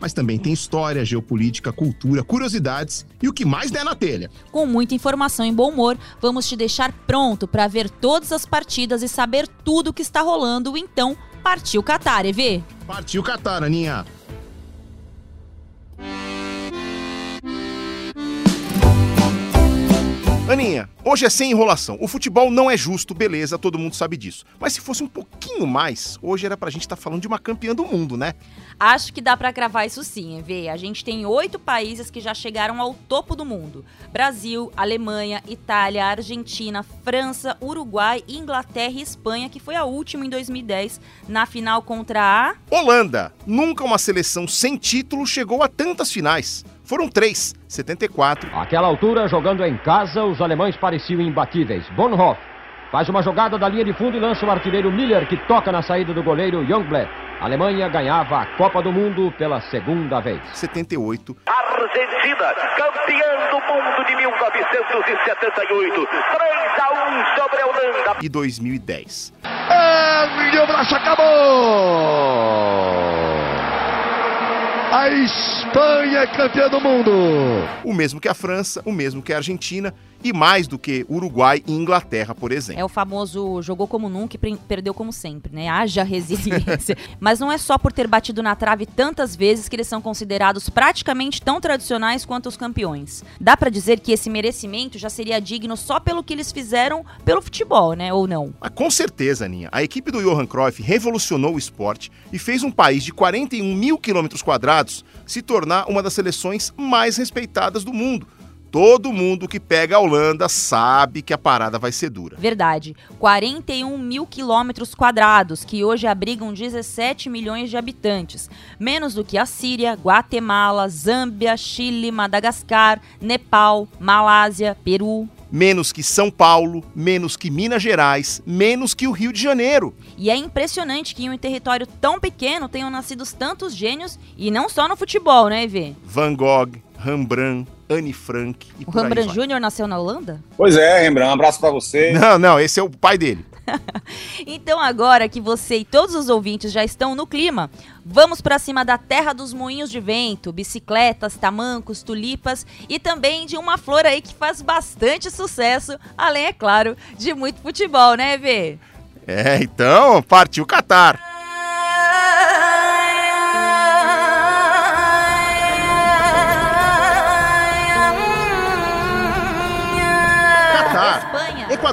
mas também tem história, geopolítica, cultura, curiosidades e o que mais der na telha. Com muita informação e bom humor, vamos te deixar pronto para ver todas as partidas e saber tudo o que está rolando. Então, partiu Qatar, EV! Partiu Qatar, Aninha! Aninha, hoje é sem enrolação. O futebol não é justo, beleza, todo mundo sabe disso. Mas se fosse um pouquinho mais, hoje era pra gente estar tá falando de uma campeã do mundo, né? Acho que dá para cravar isso sim, Vê. A gente tem oito países que já chegaram ao topo do mundo: Brasil, Alemanha, Itália, Argentina, França, Uruguai, Inglaterra e Espanha, que foi a última em 2010 na final contra a Holanda. Nunca uma seleção sem título chegou a tantas finais. Foram três, 74. Aquela altura, jogando em casa, os alemães pareciam imbatíveis. Bonhoff faz uma jogada da linha de fundo e lança o artilheiro Miller, que toca na saída do goleiro Youngblood. A Alemanha ganhava a Copa do Mundo pela segunda vez. 78. Argentina, campeã do mundo de 1978. 3 a 1 sobre a Holanda. E 2010. É, meu braço acabou! A Espanha é campeã do mundo. O mesmo que a França, o mesmo que a Argentina e mais do que Uruguai e Inglaterra, por exemplo. É o famoso jogou como nunca e perdeu como sempre, né? Haja resiliência. Mas não é só por ter batido na trave tantas vezes que eles são considerados praticamente tão tradicionais quanto os campeões. Dá para dizer que esse merecimento já seria digno só pelo que eles fizeram pelo futebol, né? Ou não? Mas com certeza, Aninha. A equipe do Johan Cruyff revolucionou o esporte e fez um país de 41 mil quilômetros quadrados se tornar uma das seleções mais respeitadas do mundo Todo mundo que pega a Holanda sabe que a parada vai ser dura. Verdade. 41 mil quilômetros quadrados, que hoje abrigam 17 milhões de habitantes. Menos do que a Síria, Guatemala, Zâmbia, Chile, Madagascar, Nepal, Malásia, Peru. Menos que São Paulo, menos que Minas Gerais, menos que o Rio de Janeiro. E é impressionante que em um território tão pequeno tenham nascido tantos gênios, e não só no futebol, né, Evê? Van Gogh, Rembrandt, Anne Frank e O Rembrandt Júnior nasceu na Holanda? Pois é, Rembrandt, um abraço para você. Não, não, esse é o pai dele. então agora que você e todos os ouvintes já estão no clima, vamos para cima da terra dos moinhos de vento, bicicletas, tamancos, tulipas e também de uma flor aí que faz bastante sucesso, além, é claro, de muito futebol, né, Vê? É, então, partiu Catar.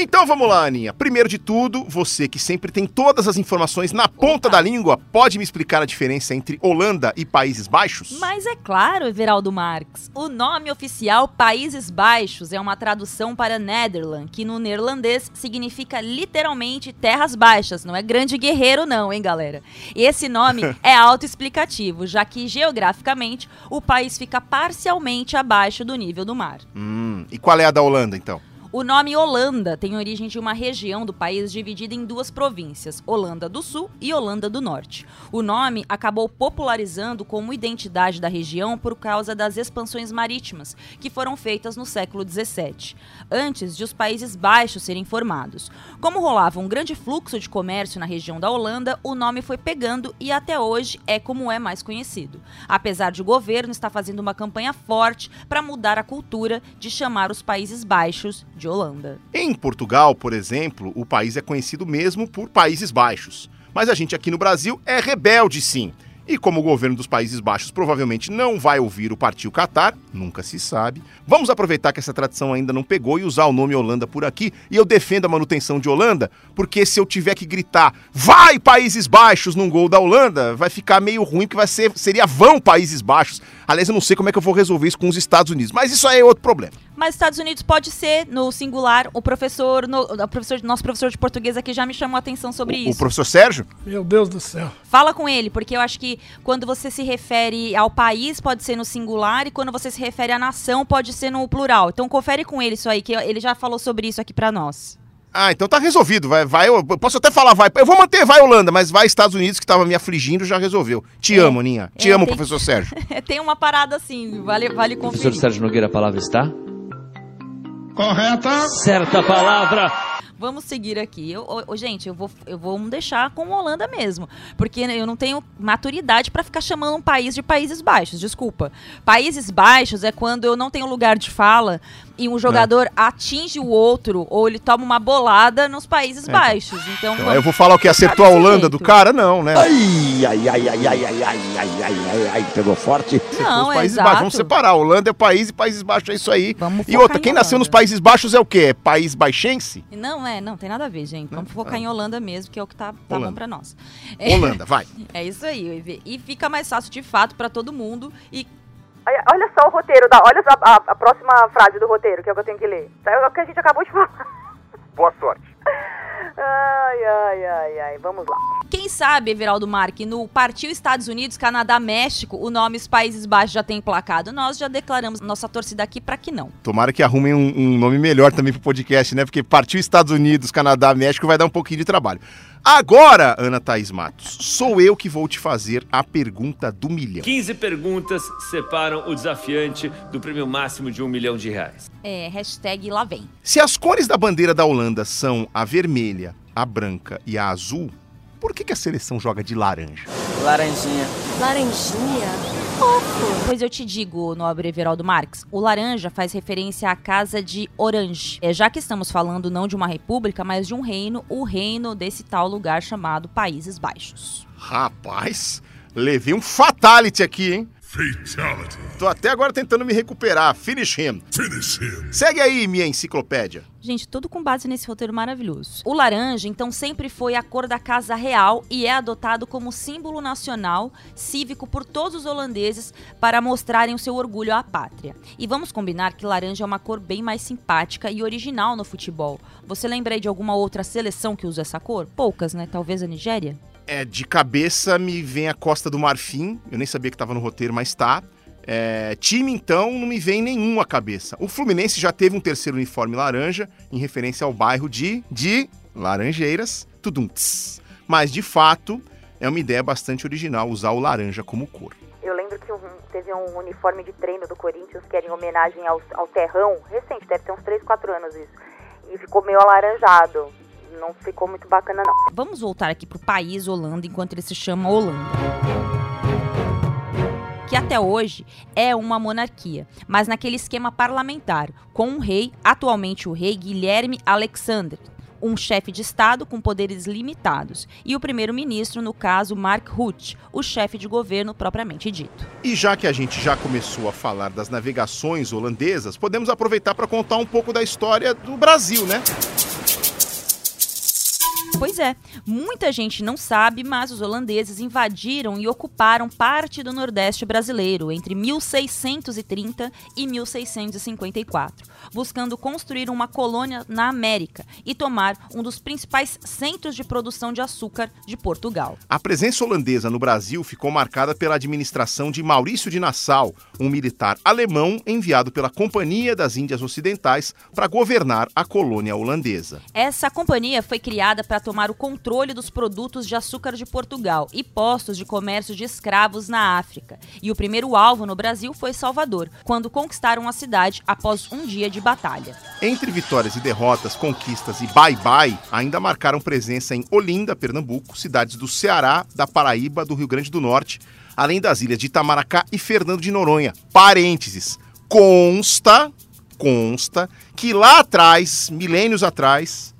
Então vamos lá, Aninha. Primeiro de tudo, você que sempre tem todas as informações na ponta da língua, pode me explicar a diferença entre Holanda e Países Baixos? Mas é claro, Everaldo Marx. O nome oficial Países Baixos é uma tradução para Nederland, que no neerlandês significa literalmente terras baixas. Não é grande guerreiro, não, hein, galera? Esse nome é autoexplicativo, já que geograficamente o país fica parcialmente abaixo do nível do mar. Hum, e qual é a da Holanda, então? O nome Holanda tem origem de uma região do país dividida em duas províncias, Holanda do Sul e Holanda do Norte. O nome acabou popularizando como identidade da região por causa das expansões marítimas, que foram feitas no século XVII, antes de os Países Baixos serem formados. Como rolava um grande fluxo de comércio na região da Holanda, o nome foi pegando e até hoje é como é mais conhecido. Apesar de o governo estar fazendo uma campanha forte para mudar a cultura de chamar os Países Baixos de Holanda. Em Portugal, por exemplo, o país é conhecido mesmo por Países Baixos. Mas a gente aqui no Brasil é rebelde, sim. E como o governo dos Países Baixos provavelmente não vai ouvir o Partiu Qatar, nunca se sabe, vamos aproveitar que essa tradição ainda não pegou e usar o nome Holanda por aqui. E eu defendo a manutenção de Holanda, porque se eu tiver que gritar vai Países Baixos num gol da Holanda, vai ficar meio ruim, porque vai ser, seria vão Países Baixos. Aliás, eu não sei como é que eu vou resolver isso com os Estados Unidos, mas isso aí é outro problema. Mas Estados Unidos pode ser no singular. O professor, no, o professor, nosso professor de português aqui já me chamou a atenção sobre O isso. professor Sérgio? Meu Deus do céu. Fala com ele, porque eu acho que quando você se refere ao país pode ser no singular e quando você se refere à nação pode ser no plural. Então confere com ele isso aí, que ele já falou sobre isso aqui pra nós. Ah, então tá resolvido. Vai, vai, eu posso até falar vai. Eu vou manter vai Holanda, mas vai Estados Unidos que tava me afligindo já resolveu. Te É. amo, Ninha. Te É, amo, tem- professor Sérgio. Tem uma parada assim, vale, vale Professor conferir. Sérgio Nogueira, a palavra está? Correta. Certa palavra. Vamos seguir aqui. Eu, ô, gente, eu vou, eu vou deixar com Holanda mesmo. Porque eu não tenho maturidade pra ficar chamando um país de Países Baixos. Desculpa. Países Baixos é quando eu não tenho lugar de fala e um jogador atinge o outro ou ele toma uma bolada nos Países Baixos. Então, Então, vamos eu vou falar o que? Acertou a Holanda jeito. do cara? Não, né? Ai, ai, ai, ai, ai, ai, ai, ai, ai, ai, ai, pegou forte. Não, os é Países exato. Baixos. Vamos separar. Holanda é país e Países Baixos é isso aí. Vamos E outra, em quem nasceu nos Países Baixos é o quê? É país baixense? Não, é, não tem nada a ver, gente. Vamos focar em Holanda mesmo, que é o que tá, tá bom pra nós. É, Holanda, vai. é isso aí. E fica mais fácil de fato pra todo mundo. E Olha, olha só o roteiro, da, olha só a, a próxima frase do roteiro, que é o que eu tenho que ler. Tá, É o que a gente acabou de falar. Boa sorte. Ai, ai, ai, ai, vamos lá. Quem sabe, Everaldo Marque, no Partiu Estados Unidos, Canadá, México, o nome os Países Baixos já tem emplacado. Nós já declaramos nossa torcida aqui pra que não. Tomara que arrumem um, um nome melhor também pro podcast, né? Porque partiu Estados Unidos, Canadá, México vai dar um pouquinho de trabalho. Agora, Ana Thaís Matos, sou eu que vou te fazer a pergunta do milhão. 15 perguntas separam o desafiante do prêmio máximo de um milhão de reais. É, hashtag lá vem. Se as cores da bandeira da Holanda são a vermelha, a branca e a azul, por que, que a seleção joga de laranja? Laranjinha. Laranjinha? Pois eu te digo, nobre Everaldo Marques, o laranja faz referência à casa de Orange. É, já que estamos falando não de uma república, mas de um reino, o reino desse tal lugar chamado Países Baixos. Rapaz, levei um fatality aqui, hein? Fatality. Tô até agora tentando me recuperar. Finish him. Finish him. Segue aí, minha enciclopédia. Gente, tudo com base nesse roteiro maravilhoso. O laranja, então, sempre foi a cor da Casa Real e é adotado como símbolo nacional cívico por todos os holandeses para mostrarem o seu orgulho à pátria. E vamos combinar que laranja é uma cor bem mais simpática e original no futebol. Você lembra aí de alguma outra seleção que usa essa cor? Poucas, né? Talvez a Nigéria? É, de cabeça me vem a Costa do Marfim. Eu nem sabia que tava no roteiro, mas tá. É, time, então, não me vem nenhum à cabeça. O Fluminense já teve um terceiro uniforme laranja, em referência ao bairro de, de Laranjeiras, Tudunts. Mas, de fato, é uma ideia bastante original usar o laranja como cor. Eu lembro que teve um uniforme de treino do Corinthians que era em homenagem ao, ao terrão, recente, deve ter uns 3, 4 anos isso. E ficou meio alaranjado. Não ficou muito bacana, não. Vamos voltar aqui pro país Holanda, enquanto ele se chama Holanda. Que até hoje é uma monarquia, mas naquele esquema parlamentar, com um rei, atualmente o rei Guilherme Alexander, um chefe de Estado com poderes limitados, e o primeiro-ministro, no caso Mark Rutte, o chefe de governo propriamente dito. E já que a gente já começou a falar das navegações holandesas, podemos aproveitar para contar um pouco da história do Brasil, né? Pois é, muita gente não sabe, mas os holandeses invadiram e ocuparam parte do Nordeste brasileiro entre 1630 e 1654, buscando construir uma colônia na América e tomar um dos principais centros de produção de açúcar de Portugal. A presença holandesa no Brasil ficou marcada pela administração de Maurício de Nassau, um militar alemão enviado pela Companhia das Índias Ocidentais para governar a colônia holandesa. Essa companhia foi criada para tomar o controle dos produtos de açúcar de Portugal e postos de comércio de escravos na África. E o primeiro alvo no Brasil foi Salvador, quando conquistaram a cidade após um dia de batalha. Entre vitórias e derrotas, conquistas e bye-bye, ainda marcaram presença em Olinda, Pernambuco, cidades do Ceará, da Paraíba, do Rio Grande do Norte, além das ilhas de Itamaracá e Fernando de Noronha. Parênteses. Consta, consta que lá atrás, milênios atrás,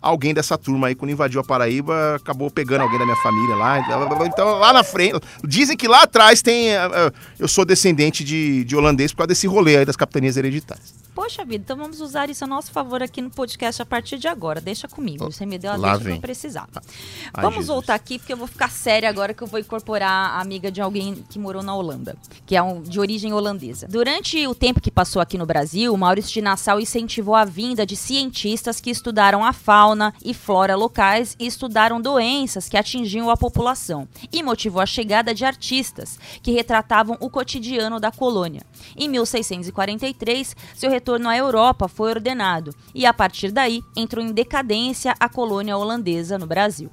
alguém dessa turma aí, quando invadiu a Paraíba, acabou pegando alguém da minha família lá. Então, lá na frente. Dizem que lá atrás tem. eh, eh, Eu sou descendente de, de holandês por causa desse rolê aí das capitanias hereditárias. Poxa vida, então vamos usar isso a nosso favor aqui no podcast a partir de agora. Deixa comigo. Você me deu a deixa vem. pra precisar. Ai, vamos Jesus. voltar aqui porque eu vou ficar séria agora que eu vou incorporar a amiga de alguém que morou na Holanda, que é um, de origem holandesa. Durante o tempo que passou aqui no Brasil, Maurício de Nassau incentivou a vinda de cientistas que estudaram a fauna e flora locais e estudaram doenças que atingiam a população e motivou a chegada de artistas que retratavam o cotidiano da colônia. Em 1643, seu retorno à Europa foi ordenado e a partir daí entrou em decadência a colônia holandesa no Brasil.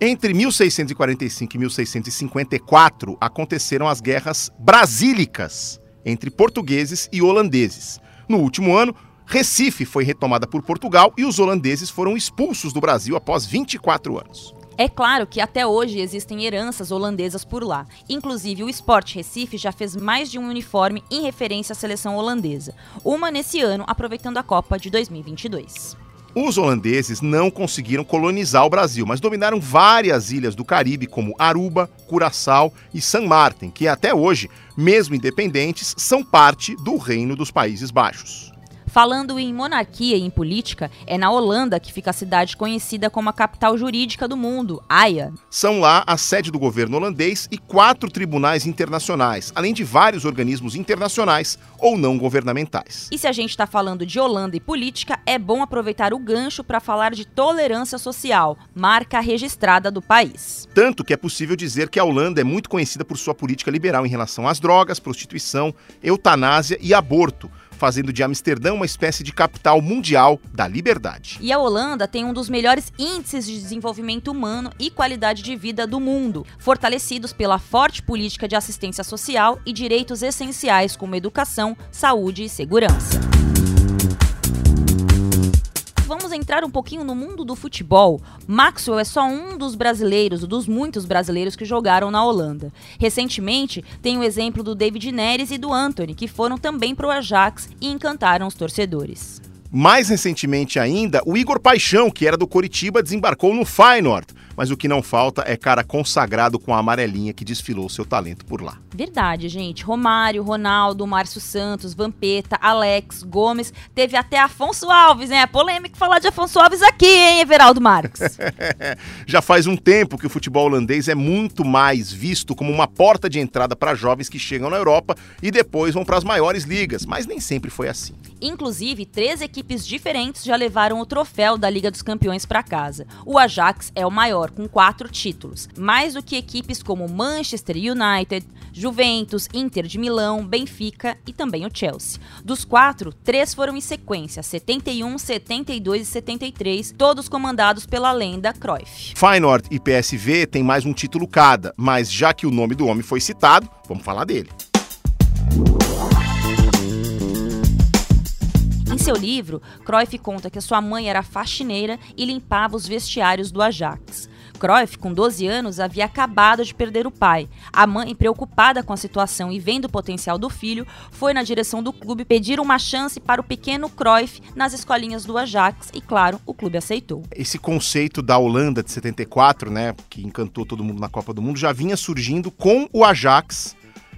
Entre 1645 e 1654 aconteceram as guerras brasílicas entre portugueses e holandeses. No último ano, Recife foi retomada por Portugal e os holandeses foram expulsos do Brasil após 24 anos. É claro que até hoje existem heranças holandesas por lá. Inclusive, o Sport Recife já fez mais de um uniforme em referência à seleção holandesa. Uma nesse ano, aproveitando a Copa de 2022. Os holandeses não conseguiram colonizar o Brasil, mas dominaram várias ilhas do Caribe, como Aruba, Curaçao e San Martin, que até hoje, mesmo independentes, são parte do Reino dos Países Baixos. Falando em monarquia e em política, é na Holanda que fica a cidade conhecida como a capital jurídica do mundo, Haia. São lá a sede do governo holandês e quatro tribunais internacionais, além de vários organismos internacionais ou não governamentais. E se a gente está falando de Holanda e política, é bom aproveitar o gancho para falar de tolerância social, marca registrada do país. Tanto que é possível dizer que a Holanda é muito conhecida por sua política liberal em relação às drogas, prostituição, eutanásia e aborto, fazendo de Amsterdã uma espécie de capital mundial da liberdade. E a Holanda tem um dos melhores índices de desenvolvimento humano e qualidade de vida do mundo, fortalecidos pela forte política de assistência social e direitos essenciais como educação, saúde e segurança. Vamos entrar um pouquinho no mundo do futebol. Maxwell é só um dos brasileiros, dos muitos brasileiros que jogaram na Holanda. Recentemente, tem o exemplo do David Neres e do Anthony, que foram também pro Ajax e encantaram os torcedores. Mais recentemente ainda, o Igor Paixão, que era do Coritiba, desembarcou no Feyenoord. Mas o que não falta é cara consagrado com a amarelinha que desfilou seu talento por lá. Verdade, gente. Romário, Ronaldo, Márcio Santos, Vampeta, Alex, Gomes. Teve até Afonso Alves, né? Polêmico falar de Afonso Alves aqui, hein, Everaldo Marques? Já faz um tempo que o futebol holandês é muito mais visto como uma porta de entrada para jovens que chegam na Europa e depois vão para as maiores ligas, mas nem sempre foi assim. Inclusive, três equipes diferentes já levaram o troféu da Liga dos Campeões para casa. O Ajax é o maior, com quatro títulos, mais do que equipes como Manchester United, Juventus, Inter de Milão, Benfica e também o Chelsea. Dos quatro, três foram em sequência: 71, 72 e 73, todos comandados pela lenda Cruyff. Feyenoord e PSV têm mais um título cada, mas já que o nome do homem foi citado, vamos falar dele. Em seu livro, Cruyff conta que sua mãe era faxineira e limpava os vestiários do Ajax. Cruyff, com 12 anos, havia acabado de perder o pai. A mãe, preocupada com a situação e vendo o potencial do filho, foi na direção do clube pedir uma chance para o pequeno Cruyff nas escolinhas do Ajax e, claro, o clube aceitou. Esse conceito da Holanda de 74, né, que encantou todo mundo na Copa do Mundo, já vinha surgindo com o Ajax,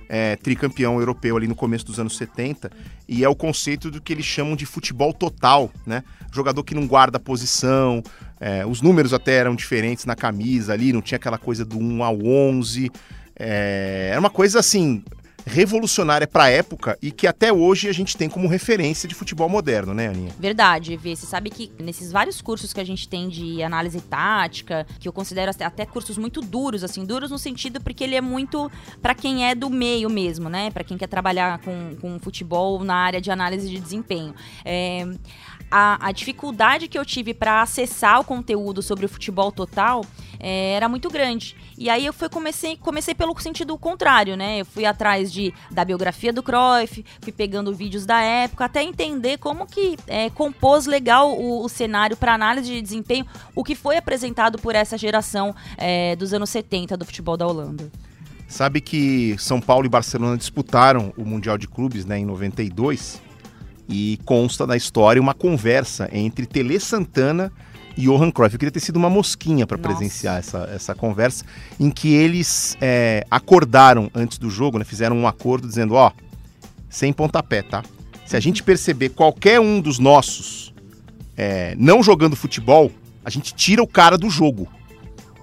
é, tricampeão europeu ali no começo dos anos 70, e é o conceito do que eles chamam de futebol total, né? Jogador que não guarda posição, é, os números até eram diferentes na camisa ali, não tinha aquela coisa do 1 ao 11, é, era uma coisa assim revolucionária para a época e que até hoje a gente tem como referência de futebol moderno, né, Aninha? Verdade, Vê. Você sabe que nesses vários cursos que a gente tem de análise tática, que eu considero até- cursos muito duros, assim, duros no sentido porque ele é muito para quem é do meio mesmo, né? Para quem quer trabalhar com, com futebol na área de análise de desempenho. É, a, a dificuldade que eu tive para acessar o conteúdo sobre o futebol total é, era muito grande. E aí eu fui, comecei, comecei pelo sentido contrário, né? Eu fui atrás de, da biografia do Cruyff, fui pegando vídeos da época, até entender como que é, compôs legal o, o cenário para análise de desempenho, o que foi apresentado por essa geração é, dos anos 70 do futebol da Holanda. Sabe que São Paulo e Barcelona disputaram o Mundial de Clubes né, em 92 e consta na história uma conversa entre Tele Santana Johan Cruyff. Eu queria ter sido uma mosquinha para presenciar essa, essa conversa, em que eles é, acordaram antes do jogo, né, fizeram um acordo dizendo: ó, sem pontapé, tá? Se a gente perceber qualquer um dos nossos é, não jogando futebol, a gente tira o cara do jogo.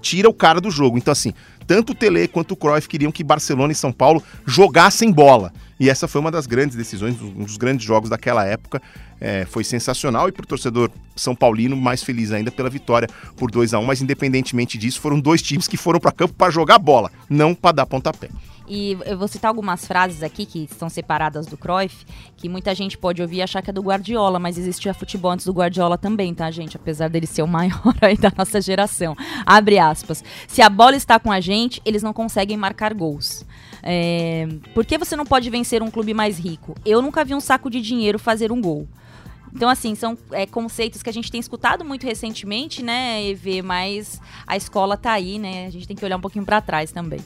Tira o cara do jogo. Então, assim, tanto o Tele quanto o Cruyff queriam que Barcelona e São Paulo jogassem bola. E essa foi uma das grandes decisões, um dos grandes jogos daquela época. É, foi sensacional e para o torcedor São Paulino, mais feliz ainda pela vitória por 2 a 1 Mas independentemente disso, foram dois times que foram para campo para jogar bola, não para dar pontapé. E eu vou citar algumas frases aqui que estão separadas do Cruyff, que muita gente pode ouvir e achar que é do Guardiola, mas existia futebol antes do Guardiola também, tá, gente? Apesar dele ser o maior aí da nossa geração. Abre aspas. Se a bola está com a gente, eles não conseguem marcar gols. É... Por que você não pode vencer um clube mais rico? Eu nunca vi um saco de dinheiro fazer um gol. Então, assim, são é, conceitos que a gente tem escutado muito recentemente, né, EV? Mas a escola tá aí, né? A gente tem que olhar um pouquinho para trás também.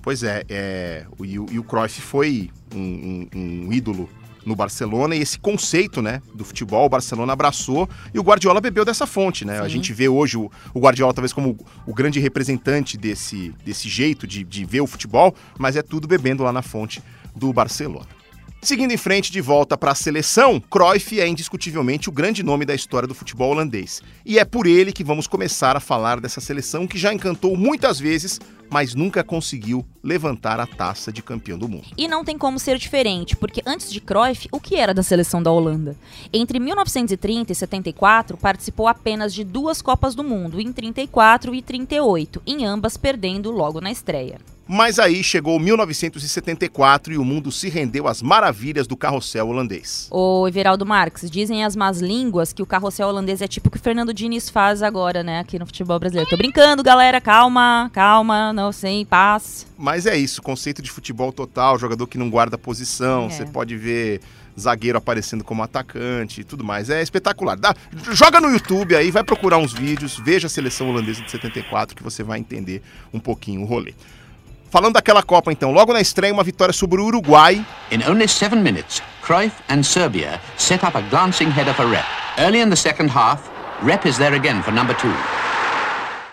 Pois é, é o, e, o, e o Cruyff foi um, um, um, ídolo no Barcelona e esse conceito né, do futebol o Barcelona abraçou e o Guardiola bebeu dessa fonte. Né? A gente vê hoje o, o, Guardiola talvez como o grande representante desse, desse jeito de, de ver o futebol, mas é tudo bebendo lá na fonte do Barcelona. Seguindo em frente, de volta para a seleção, Cruyff é indiscutivelmente o grande nome da história do futebol holandês. E é por ele que vamos começar a falar dessa seleção que já encantou muitas vezes, mas nunca conseguiu levantar a taça de campeão do mundo. E não tem como ser diferente, porque antes de Cruyff, o que era da seleção da Holanda? Entre 1930 e 74, participou apenas de duas Copas do Mundo, em 34 e 38, em ambas perdendo logo na estreia. Mas aí chegou 1974 e o mundo se rendeu às maravilhas do carrossel holandês. Ô, Everaldo Marques, dizem as más línguas que o carrossel holandês é tipo o que o Fernando Diniz faz agora, né, aqui no futebol brasileiro. Tô brincando, galera, calma, calma, não sei, paz. Mas é isso, conceito de futebol total, jogador que não guarda posição, é. você pode ver zagueiro aparecendo como atacante e tudo mais. É espetacular. Dá, joga no YouTube aí, vai procurar uns vídeos, veja a seleção holandesa de 74 que você vai entender um pouquinho o rolê. Falando daquela Copa, então, logo na estreia, uma vitória sobre o Uruguai. In only seven minutes, Cruyff and Serbia set up a glancing header for Rep. Early in the second half, Rep is there again for number two.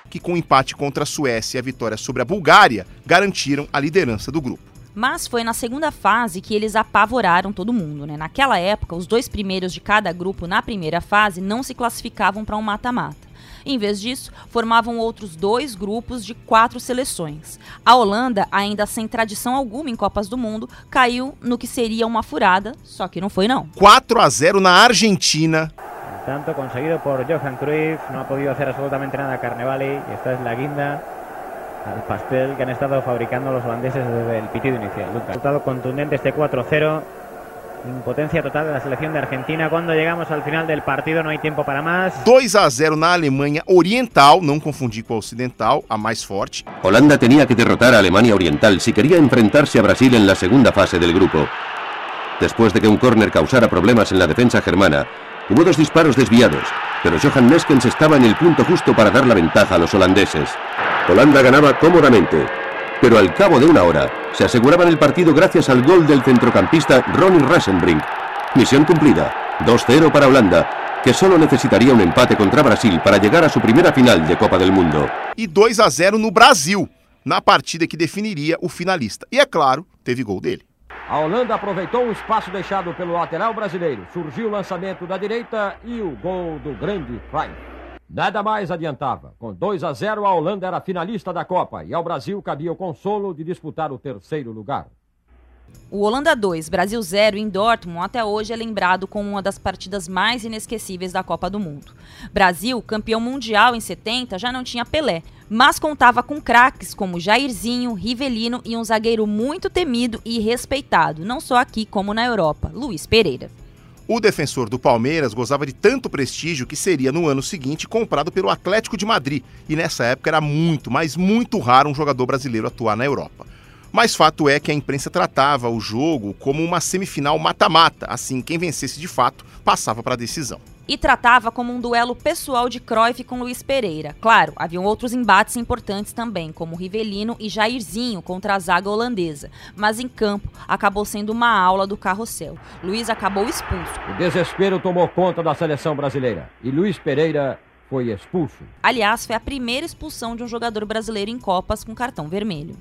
Que com o empate contra a Suécia e a vitória sobre a Bulgária, garantiram a liderança do grupo. Mas foi na segunda fase que eles apavoraram todo mundo. Né? Naquela época, os dois primeiros de cada grupo na primeira fase não se classificavam para um mata-mata. Em vez disso, formavam outros dois grupos de quatro seleções. A Holanda, ainda sem tradição alguma em Copas do Mundo, caiu no que seria uma furada, só que não foi não. 4 a 0 na Argentina. Tanto conseguido por Johan Cruyff, não ha podido hacer absolutamente nada Carnevale, e esta es la guinda al pastel que han estado fabricando los holandeses desde el pitido inicial. Resultado contundente este 4-0. Impotencia total de la selección de Argentina. Cuando llegamos al final del partido, no hay tiempo para más. 2 a 0 na Alemanha Oriental, não confundir com a Ocidental, a mais forte. Holanda tenía que derrotar a Alemania Oriental si quería enfrentarse a Brasil en la segunda fase del grupo. Después de que un córner causara problemas en la defensa germana, hubo dos disparos desviados, pero Johan Neskens estaba en el punto justo para dar la ventaja a los holandeses. Holanda ganaba cómodamente, pero al cabo de una hora se aseguraban el partido gracias al gol del centrocampista Ronnie Rasenbrink. Misión cumplida, 2-0 para Holanda, que solo necesitaría un empate contra Brasil para llegar a su primera final de Copa del Mundo. E 2 a 0 no Brasil, na partida que definiria o finalista. E é claro, teve gol dele. A Holanda aproveitou o espaço deixado pelo lateral brasileiro. Surgiu o lançamento da direita e o gol do grande Cruyff. Nada mais adiantava. Com 2 a 0, a Holanda era finalista da Copa e ao Brasil cabia o consolo de disputar o terceiro lugar. O Holanda 2, Brasil 0 em Dortmund até hoje é lembrado como uma das partidas mais inesquecíveis da Copa do Mundo. Brasil, campeão mundial em 70, já não tinha Pelé, mas contava com craques como Jairzinho, Rivelino e um zagueiro muito temido e respeitado, não só aqui como na Europa, Luiz Pereira. O defensor do Palmeiras gozava de tanto prestígio que seria no ano seguinte comprado pelo Atlético de Madrid, e nessa época era muito, mas muito raro um jogador brasileiro atuar na Europa. Mas fato é que a imprensa tratava o jogo como uma semifinal mata-mata, assim quem vencesse de fato passava para a decisão e tratava como um duelo pessoal de Cruyff com Luiz Pereira. Claro, haviam outros embates importantes também, como Rivelino e Jairzinho contra a zaga holandesa, mas em campo acabou sendo uma aula do carrossel. Luiz acabou expulso. O desespero tomou conta da seleção brasileira e Luiz Pereira foi expulso. Aliás, foi a primeira expulsão de um jogador brasileiro em Copas com cartão vermelho.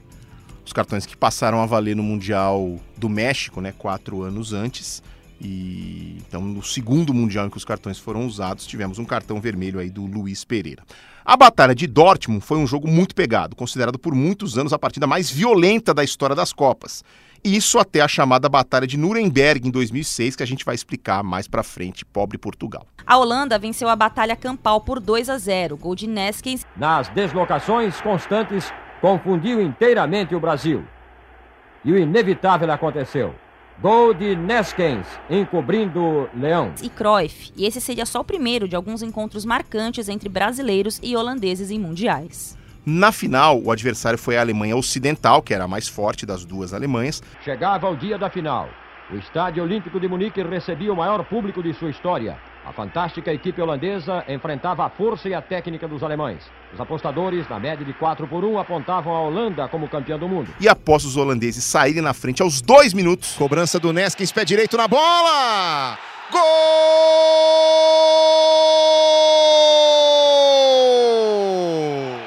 Os cartões que passaram a valer no Mundial do México, né, quatro anos antes. E então, no segundo Mundial em que os cartões foram usados, tivemos um cartão vermelho aí do Luiz Pereira. A Batalha de Dortmund foi um jogo muito pegado, considerado por muitos anos a partida mais violenta da história das Copas. Isso até a chamada Batalha de Nuremberg em 2006, que a gente vai explicar mais pra frente, pobre Portugal. A Holanda venceu a batalha campal por 2 a 0, gol de Neskens. Nas deslocações constantes, confundiu inteiramente o Brasil. E o inevitável aconteceu. Gol de Neskens, encobrindo Leão. E Cruyff, e esse seria só o primeiro de alguns encontros marcantes entre brasileiros e holandeses em mundiais. Na final, o adversário foi a Alemanha Ocidental, que era a mais forte das duas Alemanhas. Chegava o dia da final. O Estádio Olímpico de Munique recebia o maior público de sua história. A fantástica equipe holandesa enfrentava a força e a técnica dos alemães. Os apostadores, na média de 4 por 1, apontavam a Holanda como campeã do mundo. E após os holandeses saírem na frente aos dois minutos, cobrança do Neskins, pé direito na bola! Gol!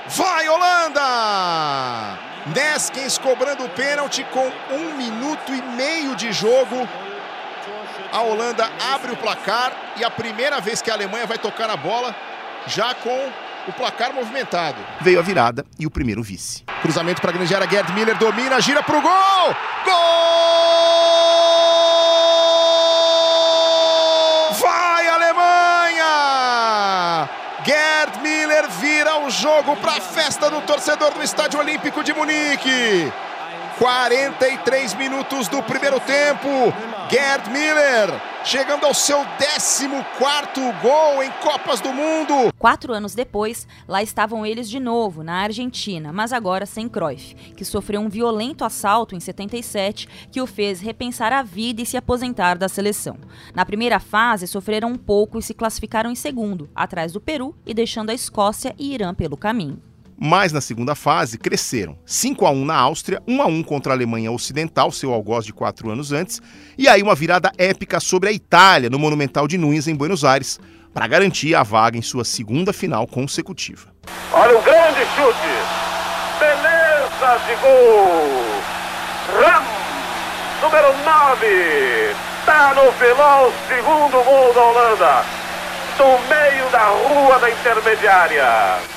Vai, Holanda! Neskins cobrando o pênalti com um minuto e meio de jogo. A Holanda abre o placar e a primeira vez que a Alemanha vai tocar a bola, já com o placar movimentado. Veio a virada e o primeiro vice. Cruzamento para a grande área, Gerd Miller domina, gira para o gol! Gol! Vai, Alemanha! Gerd Miller vira o jogo para a festa do torcedor do Estádio Olímpico de Munique. 43 minutos do primeiro tempo. Gerd Miller chegando ao seu 14 gol em Copas do Mundo. Quatro anos depois, lá estavam eles de novo, na Argentina, mas agora sem Cruyff, que sofreu um violento assalto em 77 que o fez repensar a vida e se aposentar da seleção. Na primeira fase, sofreram um pouco e se classificaram em segundo, atrás do Peru e deixando a Escócia e Irã pelo caminho mas na segunda fase cresceram. 5 a 1 na Áustria, 1 a 1 contra a Alemanha Ocidental, seu algoz de quatro anos antes, e aí uma virada épica sobre a Itália no Monumental de Nunes em Buenos Aires, para garantir a vaga em sua segunda final consecutiva. Olha o grande chute! Beleza de gol! Ram, número 9, tá no filão, segundo gol da Holanda do meio da rua da intermediária.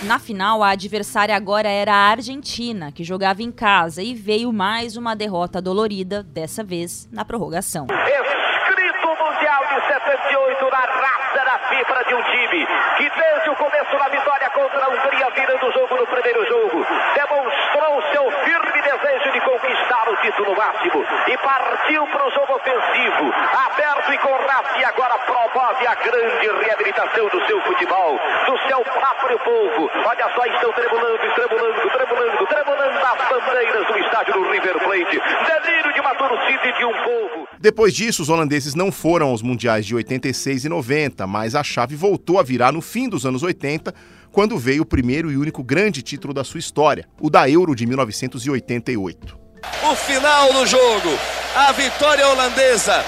Na final, a adversária agora era a Argentina, que jogava em casa e veio mais uma derrota dolorida, dessa vez na prorrogação. Escrito Mundial de 78 na raça da fibra de um time que desde o começo da vitória contra a Hungria, virando o jogo no primeiro jogo, demonstrou seu firme desejo de conquistar o título máximo e partiu para o jogo ofensivo, aberto e com raça, e agora promove a grande reabilitação do seu futebol, do seu próprio povo. Olha só, estão tremulando, tremulando, tremulando, tremulando as bandeiras do estádio do River Plate. Delírio de uma torcida e de um povo. Depois disso, os holandeses não foram aos mundiais de 86 e 90, mas a chave voltou a virar no fim dos anos 80 quando veio o primeiro e único grande título da sua história, o da Euro de 1988. O final do jogo, a vitória holandesa,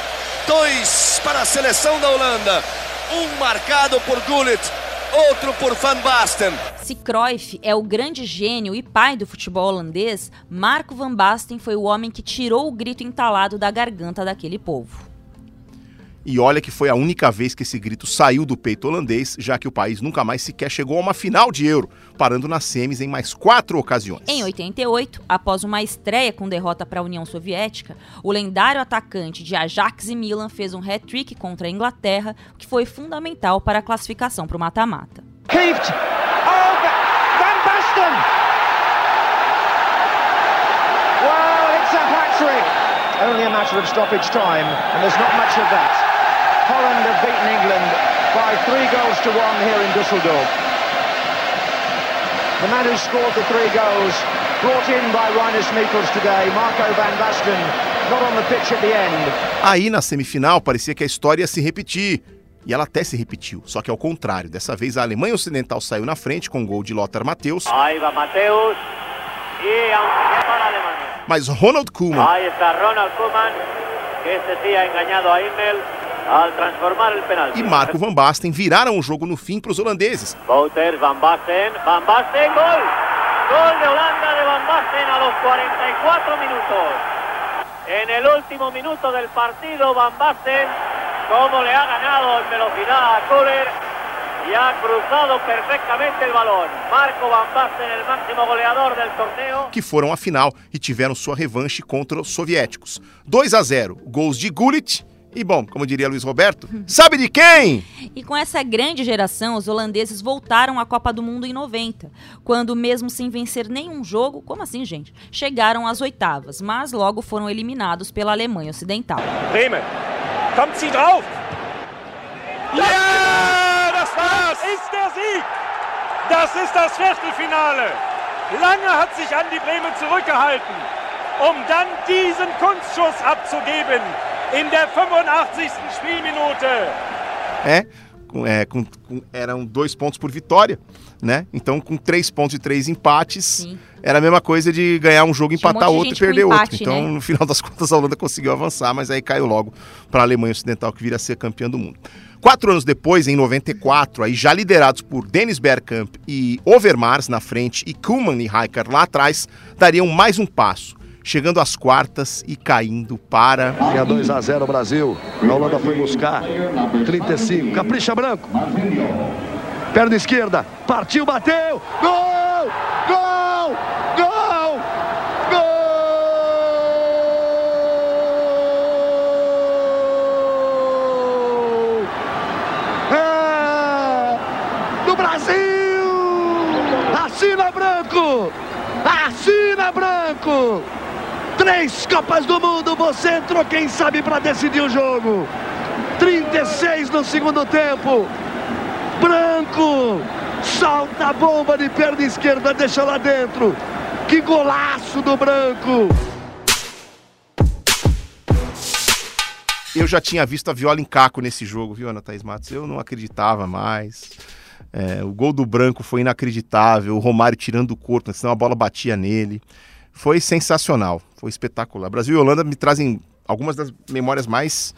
dois para a seleção da Holanda, um marcado por Gullit, outro por Van Basten. Se Cruyff é o grande gênio e pai do futebol holandês, Marco Van Basten foi o homem que tirou o grito entalado da garganta daquele povo. E olha que foi a única vez que esse grito saiu do peito holandês, já que o país nunca mais sequer chegou a uma final de Euro, parando nas semis em mais quatro ocasiões. Em 88, após uma estreia com derrota para a União Soviética, o lendário atacante de Ajax e Milan fez um hat-trick contra a Inglaterra, que foi fundamental para a classificação para o mata-mata. Oh! Only a matter of stoppage time, and there's not much of that. Holland have beaten England by three goals to one here in Dusseldorf. The man who scored the three goals, brought in by Reiner Smeekels today, Marco van Basten, not on the pitch at the end. Aí na semifinal parecia que a história ia se repetir. E ela até se repetiu, só que ao contrário. Dessa vez a Alemanha Ocidental saiu na frente com o gol de Lothar Matthäus. Aí vai Matthäus. E é para a Alemanha. Mas Ronald Koeman. Aí está Ronald Koeman, que esse sí ha engañado a Immel. Al transformar el penal. e Marco Van Basten viraram o jogo no fim para os holandeses. Wouters, Van Basten, Van Basten, gol. Gol de Holanda de Van Basten a los 44 minutos. En el último minuto del partido, Van Basten, como le ha ganado en velocidad a Kohler y ha cruzado perfectamente el balón. Marco Van Basten, el máximo goleador del torneo. que foram à final e tiveram sua revanche contra os soviéticos. 2 a 0, gols de Gullit e, bom, como diria Luiz Roberto, sabe de quem? E com essa grande geração, os holandeses voltaram à Copa do Mundo em 90, quando, mesmo sem vencer nenhum jogo, como assim, gente? Chegaram às oitavas, mas logo foram eliminados pela Alemanha Ocidental. Bremen, kommt sie drauf! Ja, das war's! Das ist der Sieg! Das ist das Viertelfinale! Lange hat sich Andi Bremen zurückgehalten, um dann diesen Kunstschuss abzugeben in der 85. Spielminute. É, é, com- com- eram dois pontos por vitória, né? Então, com três pontos e três empates, era a mesma coisa de ganhar um jogo, Tinha um empatar monte de outro e perder empate, outro. Então, né? no final das contas, a Holanda conseguiu avançar, mas aí caiu logo para a Alemanha Ocidental, que vira a ser campeã do mundo. Quatro anos depois, em 94, aí já liderados por Dennis Bergkamp e Overmars na frente e Kuhlmann e Rijkaard lá atrás, dariam mais um passo, chegando às quartas e caindo para... Tinha 2 a 0 Brasil. A Holanda foi buscar. 35. Capricha Branco. Perna esquerda. Partiu, bateu. Gol! Gol! Gol! Gol! É! Do Brasil! Assina Branco! Assina Branco! Três Copas do Mundo, você entrou, quem sabe, para decidir o jogo. 36 no segundo tempo. Branco salta a bomba de perna esquerda, deixa lá dentro. Que golaço do Branco! Eu já tinha visto a viola em caco nesse jogo, viu, Ana Thaís Matos? Eu não acreditava mais. É, o gol do Branco foi inacreditável. O Romário tirando o corpo, senão a bola batia nele. Foi sensacional, foi espetacular. Brasil e Holanda me trazem algumas das memórias mais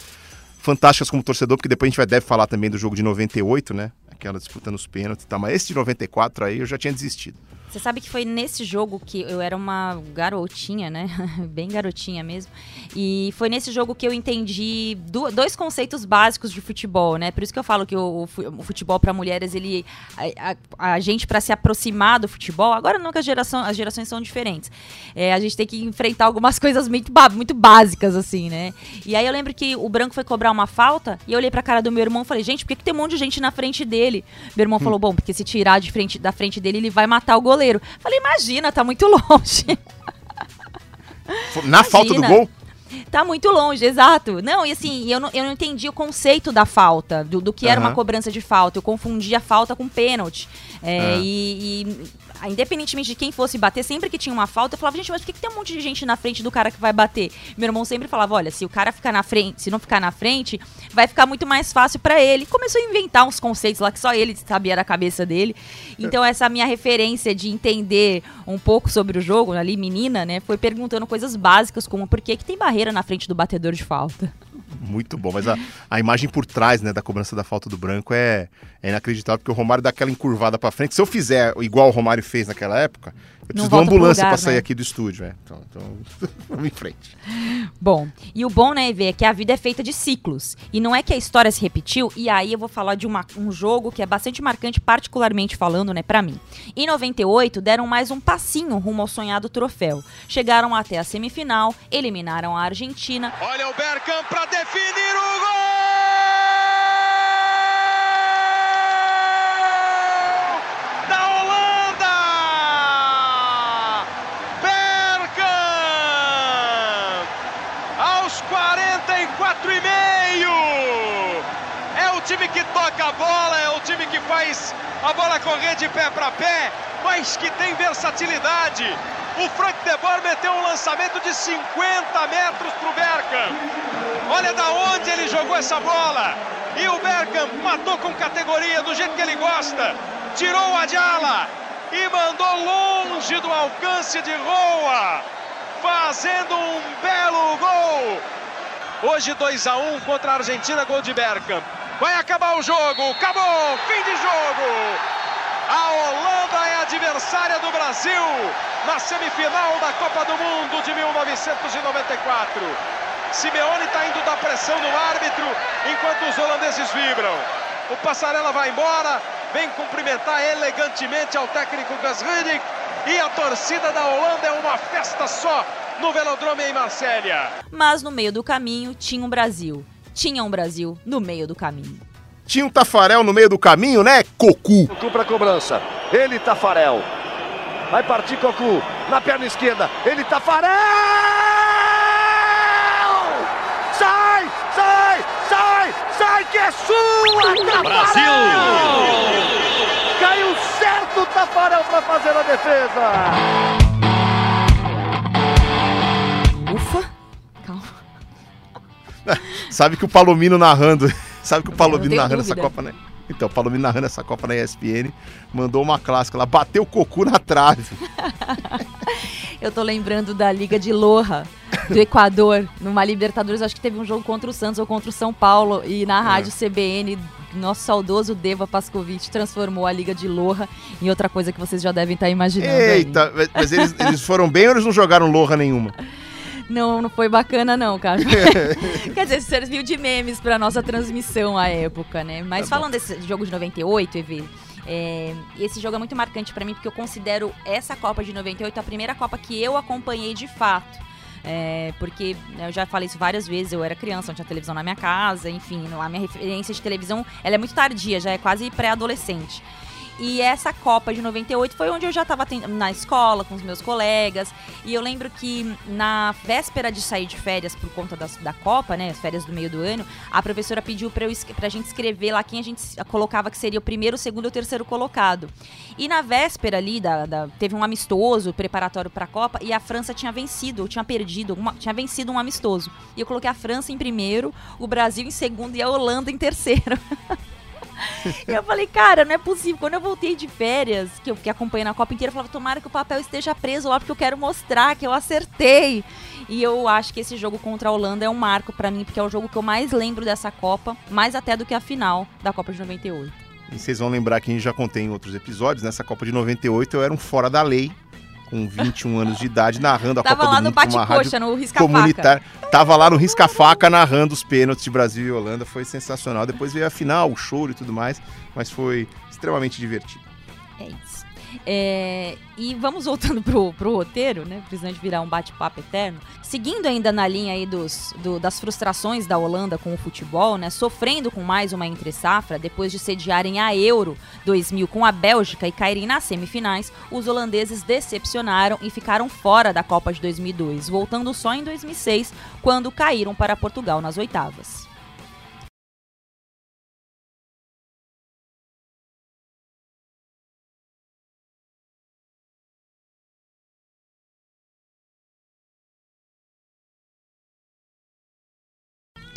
fantásticas como torcedor, porque depois a gente vai deve falar também do jogo de 98, né? Aquela disputa nos pênaltis, tá? mas esse de 94 aí eu já tinha desistido. Você sabe que foi nesse jogo que eu era uma garotinha, né? Bem garotinha mesmo. E foi nesse jogo que eu entendi do- dois conceitos básicos de futebol, né? Por isso que eu falo que o, o fu- o futebol para mulheres, ele a, a- a gente para se aproximar do futebol. Agora não que a geração, as gerações são diferentes. É, a gente tem que enfrentar algumas coisas muito, muito básicas assim, né? E aí eu lembro que o Branco foi cobrar uma falta e eu olhei pra cara do meu irmão e falei: "Gente, por que, que tem um monte de gente na frente dele?" Meu irmão falou: "Bom, porque se tirar de frente da frente dele, ele vai matar o goleiro." Falei: "Imagina, tá muito longe." Na falta do Imagina. gol, Tá muito longe, exato. Não, e assim, eu não, eu não entendi o conceito da falta, do, do que era uma cobrança de falta. Eu confundia a falta com pênalti. É, Ah. e, e, ah, independentemente de quem fosse bater, sempre que tinha uma falta, eu falava, gente, mas por que, que tem um monte de gente na frente do cara que vai bater? Meu irmão sempre falava, olha, se o cara ficar na frente, se não ficar na frente, vai ficar muito mais fácil pra ele. Começou a inventar uns conceitos lá que só ele sabia da cabeça dele. Então, essa minha referência de entender um pouco sobre o jogo, ali, menina, né, foi perguntando coisas básicas como por que, que tem barreira na frente do batedor de falta. Muito bom, mas a, a imagem por trás né, da cobrança da falta do branco é, é inacreditável, porque o Romário dá aquela encurvada pra frente. Se eu fizer igual o Romário fez naquela época, eu preciso de uma ambulância lugar, pra sair né? aqui do estúdio. É. Então, então vamos em frente. Bom, e o bom, né, Ivê, é que a vida é feita de ciclos. E não é que a história se repetiu, e aí eu vou falar de uma- um jogo que é bastante marcante, particularmente falando, né, pra mim. Em 98, deram mais um passinho rumo ao sonhado troféu. Chegaram até a semifinal, eliminaram a Argentina. Olha o Bergkamp para definir o gol! Da Holanda! Bergkamp! Aos 44 e meio! É o time que toca a bola, é o time que faz a bola correr de pé para pé, mas que tem versatilidade. O Frank de Boer meteu um lançamento de 50 metros para o Bergkamp. Olha da onde ele jogou essa bola. E o Bergkamp matou com categoria, do jeito que ele gosta. Tirou a Diala e mandou longe do alcance de Roa, fazendo um belo gol. Hoje 2 a 1 contra a Argentina, gol de Bergkamp. Vai acabar o jogo, acabou, fim de jogo. A Holanda é adversária do Brasil na semifinal da Copa do Mundo de 1994. Simeone está indo dar pressão no árbitro enquanto os holandeses vibram. O Passarela vai embora, vem cumprimentar elegantemente ao técnico Gus e a torcida da Holanda é uma festa só no Velodrome em Marsella. Mas no meio do caminho tinha um Brasil. Tinha um Brasil no meio do caminho. Tinha um Tafarel no meio do caminho, né, Cocu? Cocu para cobrança. Ele, Tafarel. Vai partir Cocu. Na perna esquerda. Ele, Tafarel! Sai! Sai! Sai! Sai que é sua, Tafarel! Brasil! Caiu certo o Tafarel para fazer a defesa. Ufa! Sabe que o Palomino narrando, sabe que o Palomino narrando dúvida. essa Copa, né? Então, o Palomino narrando essa Copa na ESPN, mandou uma clássica lá, bateu o Cocu na trave. Eu tô lembrando da Liga de Loja do Equador, numa Libertadores, acho que teve um jogo contra o Santos ou contra o São Paulo, e na rádio CBN, nosso saudoso Deva Pascovitch transformou a Liga de Loja em outra coisa que vocês já devem estar imaginando. aí. Eita, mas- mas eles, eles foram bem ou eles não jogaram lorra nenhuma? Não, não foi bacana não, cara. Quer dizer, serviu de memes pra nossa transmissão à época, né? Mas Tá falando desse jogo de 98, Evi, é, esse jogo é muito marcante pra mim porque eu considero essa Copa de 98 a primeira Copa que eu acompanhei de fato. É, porque né, eu já falei isso várias vezes, eu era criança, não tinha televisão na minha casa, enfim, a minha referência de televisão ela é muito tardia, já é quase pré-adolescente. E essa Copa de 98 foi onde eu já estava na escola com os meus colegas. E eu lembro que na véspera de sair de férias por conta das- da, Copa, né? As férias do meio do ano, a professora pediu es- pra gente escrever lá quem a gente colocava que seria o primeiro, o segundo e o terceiro colocado. E na véspera ali, da, da- teve um amistoso preparatório pra Copa e a França tinha vencido, ou tinha perdido, uma- tinha vencido um amistoso. E eu coloquei a França em primeiro, o Brasil em segundo e a Holanda em terceiro. E eu falei, cara, não é possível. Quando eu voltei de férias, que eu fiquei acompanhando a Copa inteira, eu falava, tomara que o papel esteja preso lá, porque eu quero mostrar que eu acertei. E eu acho que esse jogo contra a Holanda é um marco pra mim, porque é o jogo que eu mais lembro dessa Copa, mais até do que a final da Copa de 98. E vocês vão lembrar que a gente já contei em outros episódios, nessa Copa de 98 eu era um fora da lei, com 21 anos de idade, narrando a Tava Copa lá do no Mundo com uma bate-coxa, rádio no risca-faca. comunitária. Tava lá no risca-faca narrando os pênaltis de Brasil e Holanda, foi sensacional. Depois veio a final, o choro e tudo mais, mas foi extremamente divertido. É e vamos voltando pro, pro roteiro, né? Precisando virar um bate-papo eterno. Seguindo ainda na linha aí dos, do- das frustrações da Holanda com o futebol, né? Sofrendo com mais uma entre-safra, depois de sediarem a Euro 2000 com a Bélgica e caírem nas semifinais, os holandeses decepcionaram e ficaram fora da Copa de 2002, voltando só em 2006, quando caíram para Portugal nas oitavas.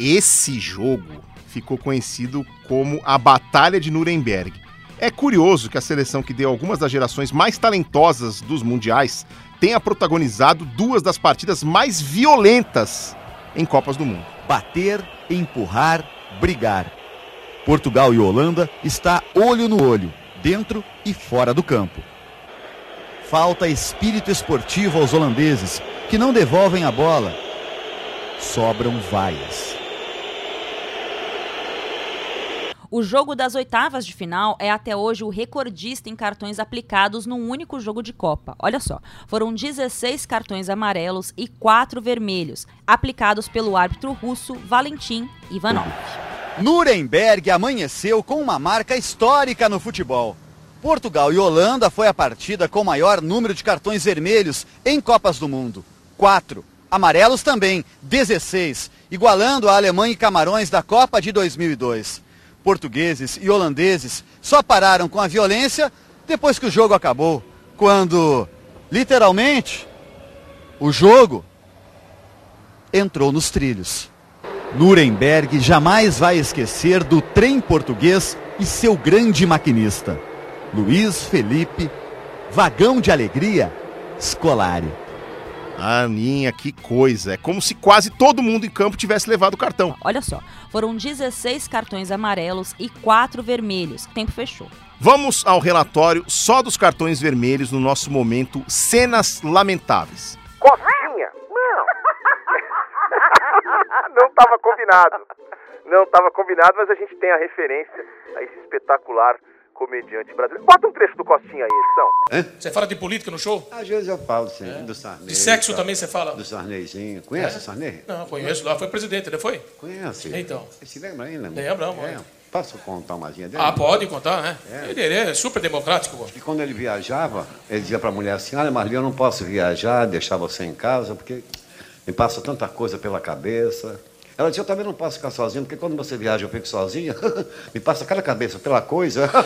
Esse jogo ficou conhecido como a Batalha de Nuremberg. É curioso que a seleção que deu algumas das gerações mais talentosas dos mundiais tenha protagonizado duas das partidas mais violentas em Copas do Mundo. Bater, empurrar, brigar. Portugal e Holanda está olho no olho, dentro e fora do campo. Falta espírito esportivo aos holandeses, que não devolvem a bola. Sobram vaias. O jogo das oitavas de final é até hoje o recordista em cartões aplicados num único jogo de Copa. Olha só, foram 16 cartões amarelos e 4 vermelhos, aplicados pelo árbitro russo Valentim Ivanov. Nuremberg amanheceu com uma marca histórica no futebol. Portugal e Holanda foi a partida com maior número de cartões vermelhos em Copas do Mundo. Quatro. Amarelos também, 16, igualando a Alemanha e Camarões da Copa de 2002. Portugueses e holandeses só pararam com a violência depois que o jogo acabou, quando, literalmente, o jogo entrou nos trilhos. Nuremberg jamais vai esquecer do trem português e seu grande maquinista, Luiz Felipe Vagão de Alegria Scolari. Aninha, que coisa. É como se quase todo mundo em campo tivesse levado o cartão. Olha só, foram 16 cartões amarelos e 4 vermelhos. Tempo fechou. Vamos ao relatório só dos cartões vermelhos no nosso momento Cenas Lamentáveis. Coxinha? Não. Não estava combinado. Não estava combinado, mas a gente tem a referência a esse espetacular comediante brasileiro. Bota um trecho do Costinha aí, edição. Você fala de política no show? Às vezes eu falo, sim, do Sarney. De sexo tá? também você fala? Do Sarneyzinho. Conhece É? o Sarney? Não, conheço lá. Foi presidente, não foi? Conhece? Então. Se lembra ainda? Lembra, amor. É. Posso contar uma dele? Ah, pode contar, né? É. Ele, ele é super democrático. pô. E quando ele viajava, ele dizia pra mulher assim, olha Marli, eu não posso viajar, deixar você em casa, porque me passa tanta coisa pela cabeça. Ela dizia, eu também não posso ficar sozinho, porque quando você viaja eu fico sozinha, me passa cada cabeça pela coisa.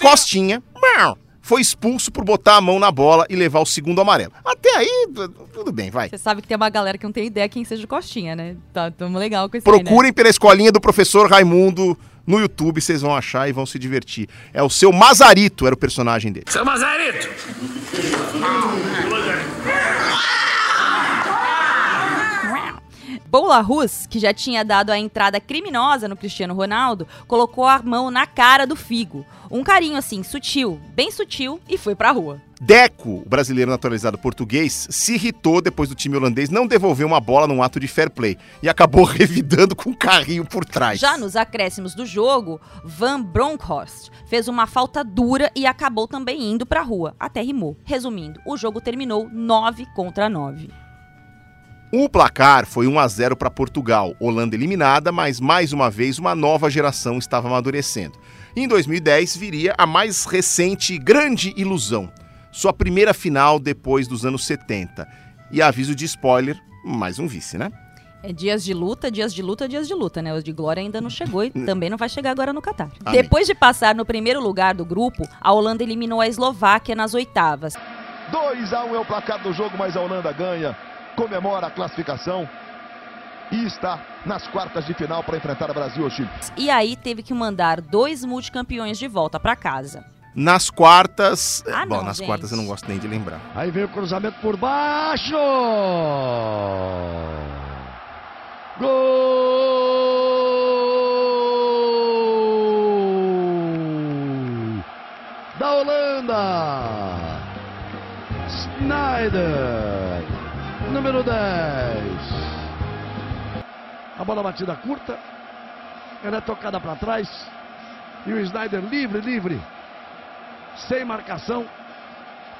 Costinha mau, foi expulso por botar a mão na bola e levar o segundo amarelo. Até aí, tudo bem, vai. Você sabe que tem uma galera que não tem ideia quem seja o Costinha, né? Tá, tamo legal com isso aí, Procurem pela escolinha do professor Raimundo no YouTube, vocês vão achar e vão se divertir. É o seu Mazarito, era o personagem dele. Seu Mazarito! Bolarus, que já tinha dado a entrada criminosa no Cristiano Ronaldo, colocou a mão na cara do Figo. Um carinho assim, sutil, bem sutil, e foi pra rua. Deco, o brasileiro naturalizado português, se irritou depois do time holandês não devolver uma bola num ato de fair play e acabou revidando com um carrinho por trás. Já nos acréscimos do jogo, Van Bronckhorst fez uma falta dura e acabou também indo pra rua. Até rimou. Resumindo, o jogo terminou 9 contra 9. O placar foi 1 a 0 para Portugal, Holanda eliminada, mas mais uma vez uma nova geração estava amadurecendo. Em 2010 viria a mais recente grande ilusão, sua primeira final depois dos anos 70. E aviso de spoiler, mais um vice, né? É dias de luta, dias de luta, dias de luta, né? O de Glória ainda não chegou e também não vai chegar agora no Catar. Amém. Depois de passar no primeiro lugar do grupo, a Holanda eliminou a Eslováquia nas oitavas. 2 a 1 é o placar do jogo, mas a Holanda ganha, comemora a classificação e está nas quartas de final para enfrentar o Brasil ou Chile. E aí teve que mandar dois multicampeões de volta pra casa. Nas quartas. Ah, bom, não, nas gente. quartas eu não gosto nem de lembrar. Aí vem o cruzamento por baixo. Gol da Holanda. Snyder, número 10. A bola batida curta. Ela é tocada para trás. E o Snyder livre, livre. Sem marcação.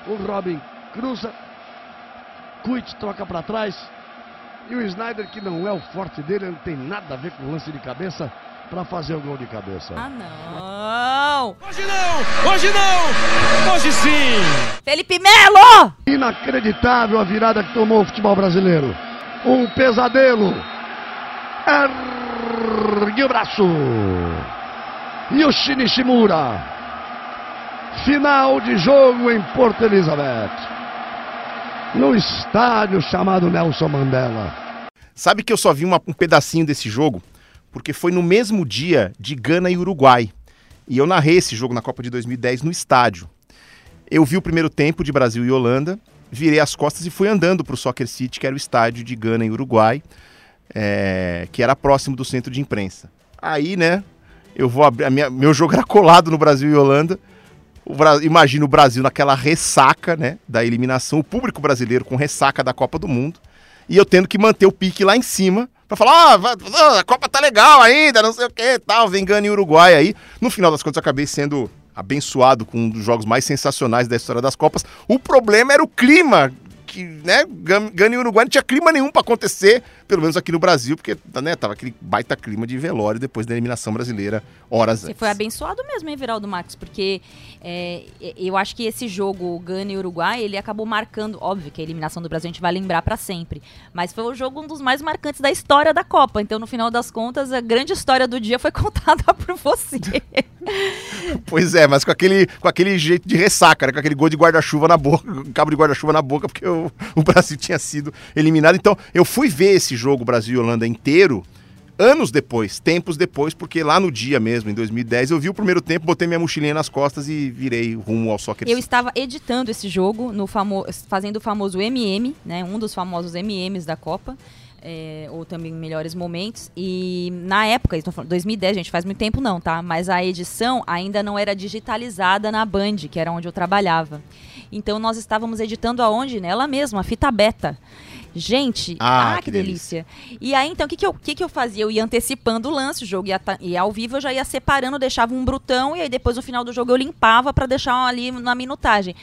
O Robin cruza. Kuit toca para trás. E o Snyder, que não é o forte dele, não tem nada a ver com o lance de cabeça, para fazer o gol de cabeça. Ah, não! Hoje não! Hoje não! Hoje sim! Felipe Melo! Inacreditável a virada que tomou o futebol brasileiro. Um pesadelo. Ergue o braço. E o Nishimura. Final de jogo em Porto Elizabeth. No estádio chamado Nelson Mandela. Sabe que eu só vi uma- um pedacinho desse jogo? Porque foi no mesmo dia de Gana e Uruguai. E eu narrei esse jogo na Copa de 2010 no estádio. Eu vi o primeiro tempo de Brasil e Holanda, virei as costas e fui andando para o Soccer City, que era o estádio de Gana e Uruguai, é, que era próximo do centro de imprensa. Aí, né, eu vou abrir. minha- meu jogo era colado no Brasil e Holanda. O Bra- o Brasil naquela ressaca, né, da eliminação, o público brasileiro com ressaca da Copa do Mundo, e eu tendo que manter o pique lá em cima pra falar, ah, a Copa tá legal ainda, não sei o que, tal, vem Gana e Uruguai aí. No final das contas, eu acabei sendo abençoado com um dos jogos mais sensacionais da história das Copas. O problema era o clima, que, né, Gan- Gana e Uruguai não tinha clima nenhum pra acontecer, pelo menos aqui no Brasil, porque, né, tava aquele baita clima de velório depois da eliminação brasileira, horas Você antes. foi abençoado mesmo, hein, Viraldo Marcos? Porque é, eu acho que esse jogo, Gana e Uruguai, ele acabou marcando. Óbvio que a eliminação do Brasil a gente vai lembrar pra sempre. Mas foi o jogo um dos mais marcantes da história da Copa. Então, no final das contas, a grande história do dia foi contada por você. Pois é, mas com aquele, com aquele jeito de ressaca, né? com aquele gol de guarda-chuva na boca, cabo de guarda-chuva na boca, porque o, o Brasil tinha sido eliminado. Então, eu fui ver esse jogo Brasil e Holanda inteiro anos depois, tempos depois, porque lá no dia mesmo, em 2010, eu vi o primeiro tempo, botei minha mochilinha nas costas e virei rumo ao soccer. Eu estava editando esse jogo, no famo fazendo o famoso MM, né, um dos famosos MMs da Copa. É, ou também melhores momentos. E na época, estou falando 2010, gente, faz muito tempo não, tá? Mas a edição ainda não era digitalizada na Band, que era onde eu trabalhava. Então nós estávamos editando aonde? Nela mesma, a fita beta. Gente, Ah, ah, que que, delícia. E aí, então, o que, que, que, que eu fazia? Eu ia antecipando o lance, o jogo ia, ia ao vivo, eu já ia separando, deixava um brutão, e aí depois no final do jogo eu limpava pra deixar ali na minutagem.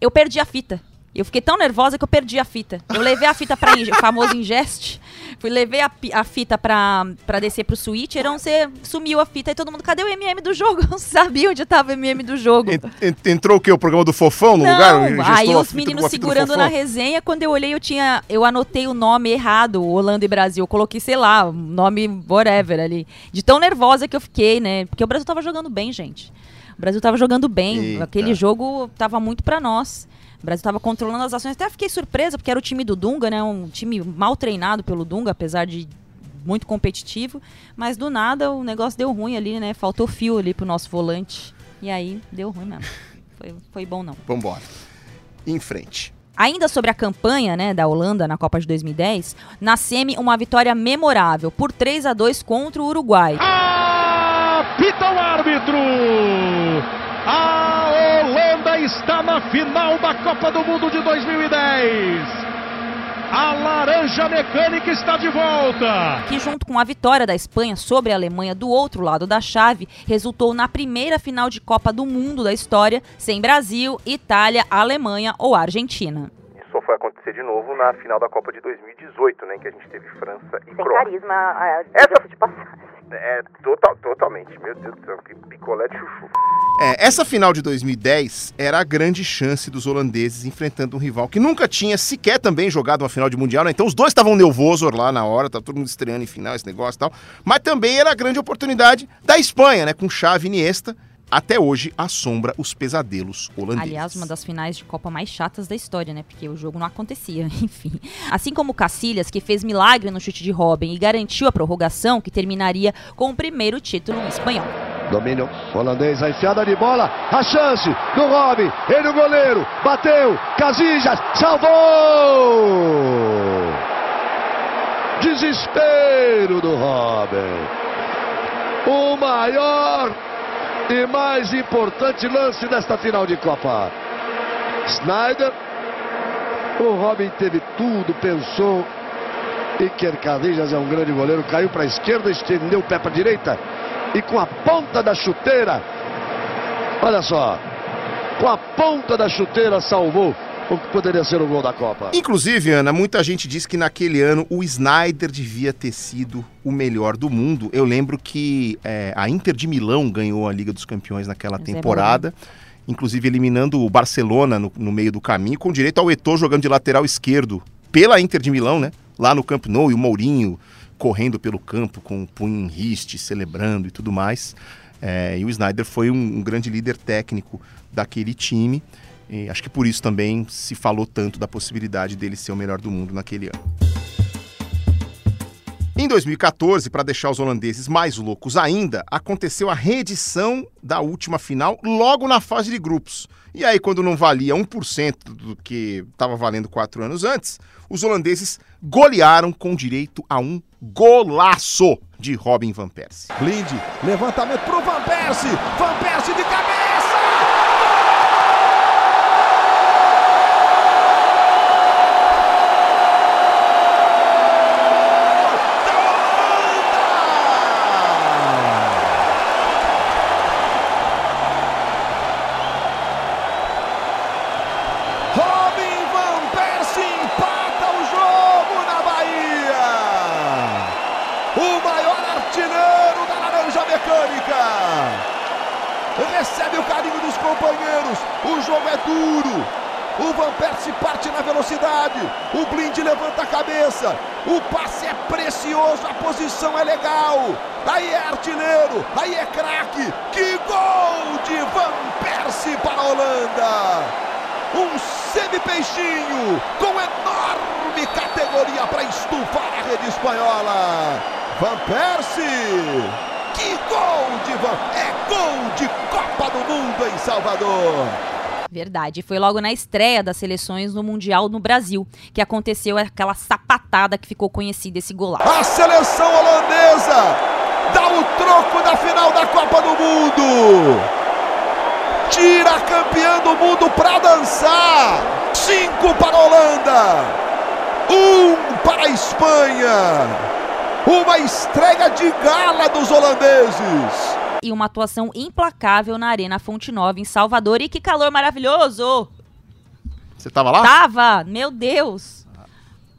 Eu perdi a fita. Eu fiquei tão nervosa que eu perdi a fita. Eu levei a fita para o famoso ingest. Fui levei a, a fita pra, pra descer pro switcher, onde você sumiu a fita e todo mundo, cadê o MM do jogo? Eu não sabia onde tava o MM do jogo. En- Entrou o quê? O programa do Fofão no Não, lugar? Aí os meninos segurando na resenha, quando eu olhei, eu tinha. Eu anotei o nome errado, Holanda e Brasil. Eu coloquei, sei lá, nome whatever ali. De tão nervosa que eu fiquei, né? Porque o Brasil tava jogando bem, gente. O Brasil tava jogando bem. Eita. Aquele jogo tava muito pra nós. O Brasil tava controlando as ações. Até fiquei surpresa, porque era o time do Dunga, né? Um time mal treinado pelo Dunga, apesar de muito competitivo. Mas do nada o negócio deu ruim ali, né? Faltou fio ali pro nosso volante. E aí deu ruim mesmo. Foi, foi bom não. Vambora. Em frente. Ainda sobre a campanha né, da Holanda na Copa de 2010, na semi uma vitória memorável por 3 a 2 contra o Uruguai. Apita o árbitro! A está na final da Copa do Mundo de 2010. A laranja mecânica está de volta. Que junto com a vitória da Espanha sobre a Alemanha do outro lado da chave, resultou na primeira final de Copa do Mundo da história, sem Brasil, Itália, Alemanha ou Argentina. Isso só foi acontecer de novo na final da Copa de 2018, né? Que a gente teve França e Sem Croácia. carisma, ah, Essa- de passagem. É, total, totalmente. Meu Deus do céu, que picolé de chuchu. É, essa final de 2010 era a grande chance dos holandeses enfrentando um rival que nunca tinha sequer também jogado uma final de mundial, né? Então os dois estavam nervosos lá na hora, tá todo mundo estreando em final, esse negócio e tal. Mas também era a grande oportunidade da Espanha, né? Com chave Iniesta, até hoje assombra os pesadelos holandeses. Aliás, uma das finais de Copa mais chatas da história, né? Porque o jogo não acontecia, enfim. Assim como Cacilhas, que fez milagre no chute de Robin e garantiu a prorrogação, que terminaria com o primeiro título espanhol. Domínio holandês, a enfiada de bola, a chance do Robin, ele o goleiro, bateu, Casillas, salvou! Desespero do Robin. O maior e mais importante lance desta final de Copa. Snyder, o Robin teve tudo, pensou. Iker Casillas é um grande goleiro, caiu para a esquerda, estendeu o pé para a direita e com a ponta da chuteira, olha só, com a ponta da chuteira salvou o que poderia ser o gol da Copa. Inclusive, Ana, muita gente diz que naquele ano o Snyder devia ter sido o melhor do mundo. Eu lembro que é, a Inter de Milão ganhou a Liga dos Campeões naquela Zé temporada, inclusive eliminando o Barcelona no, no meio do caminho, com direito ao Eto'o jogando de lateral esquerdo pela Inter de Milão, né? Lá no Camp Nou e o Mourinho correndo pelo campo com o punho em riste, celebrando e tudo mais. É, e o Snyder foi um, um grande líder técnico daquele time. E acho que por isso também se falou tanto da possibilidade dele ser o melhor do mundo naquele ano. Em 2014, para deixar os holandeses mais loucos ainda, aconteceu a reedição da última final logo na fase de grupos. E aí, quando não valia 1% do que estava valendo quatro anos antes, os holandeses golearam com direito a um golaço de Robin Van Persie. Blind, levantamento pro Van Persie, Van Persie de cabeça! Robin Van Persie empata o jogo na Bahia! O maior artilheiro da Laranja Mecânica! Recebe o carinho dos companheiros, o jogo é duro. O Van Persie parte na velocidade, o Blind levanta a cabeça, o passe é precioso, a posição é legal. Aí é artilheiro, aí é craque. Que gol de Van Persie para a Holanda! Um semi-peixinho com enorme categoria para estufar a rede espanhola. Van Persie! Que gol de Van... É gol de Copa do Mundo em Salvador! Verdade, foi logo na estreia das seleções no Mundial no Brasil que aconteceu aquela sapatada que ficou conhecida esse golaço. A seleção holandesa dá o troco da final da Copa do Mundo! Tira a campeã do mundo para dançar! Cinco para a Holanda! Um para a Espanha! Uma estreia de gala dos holandeses! E uma atuação implacável na Arena Fonte Nova, em Salvador. E que calor maravilhoso! Você tava lá? Tava! Meu Deus!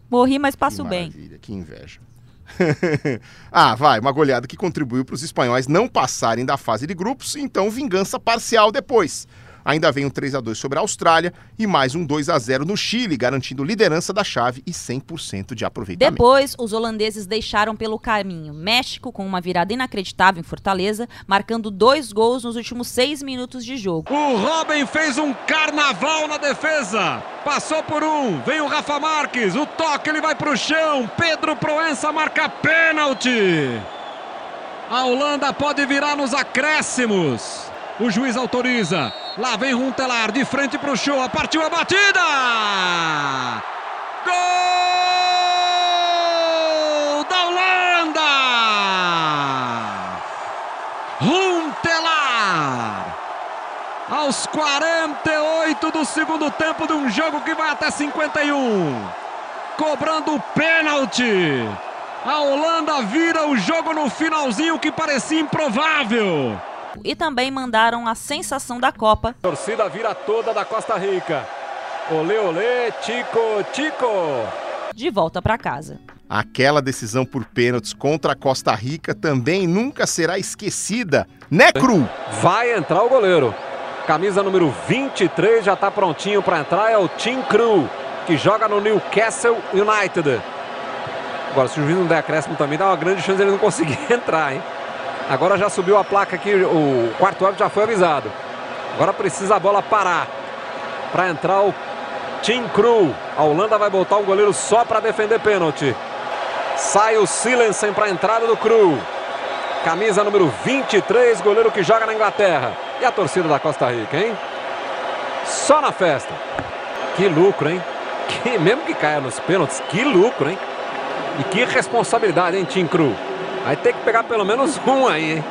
Morri, mas passo que bem. Que inveja. ah, vai, uma goleada que contribuiu para os espanhóis não passarem da fase de grupos, então vingança parcial depois. Ainda vem um 3 a 2 sobre a Austrália e mais um 2 a 0 no Chile, garantindo liderança da chave e 100% de aproveitamento. Depois, os holandeses deixaram pelo caminho México com uma virada inacreditável em Fortaleza, marcando dois gols nos últimos seis minutos de jogo. O Robin fez um carnaval na defesa. Passou por um, vem o Rafa Marques, o toque ele vai para o chão. Pedro Proença marca pênalti. A Holanda pode virar nos acréscimos. O juiz autoriza. Lá vem Runtelar de frente para o show. Partiu a batida! Gol da Holanda! Runtelar! Aos 48 do segundo tempo de um jogo que vai até 51. Cobrando o pênalti. A Holanda vira o jogo no finalzinho que parecia improvável e também mandaram a sensação da Copa. A torcida vira toda da Costa Rica. Olê, olê, Tico, Tico. De volta para casa. Aquela decisão por pênaltis contra a Costa Rica também nunca será esquecida, né, Cru? Vai entrar o goleiro. Camisa número 23 já está prontinho para entrar, é o Tim Cru, que joga no Newcastle United. Agora, se o juiz não der acréscimo também, dá uma grande chance de ele não conseguir entrar, hein? Agora já subiu a placa aqui, o quarto árbitro já foi avisado. Agora precisa a bola parar para entrar o Tim Cru. A Holanda vai botar o goleiro só para defender pênalti. Sai o Silensen para a entrada do Cru. Camisa número 23, goleiro que joga na Inglaterra. E a torcida da Costa Rica, hein? Só na festa. Que lucro, hein? Que, mesmo que caia nos pênaltis, que lucro, hein? E que responsabilidade, hein, Tim Cru? Vai ter que pegar pelo menos um aí, hein?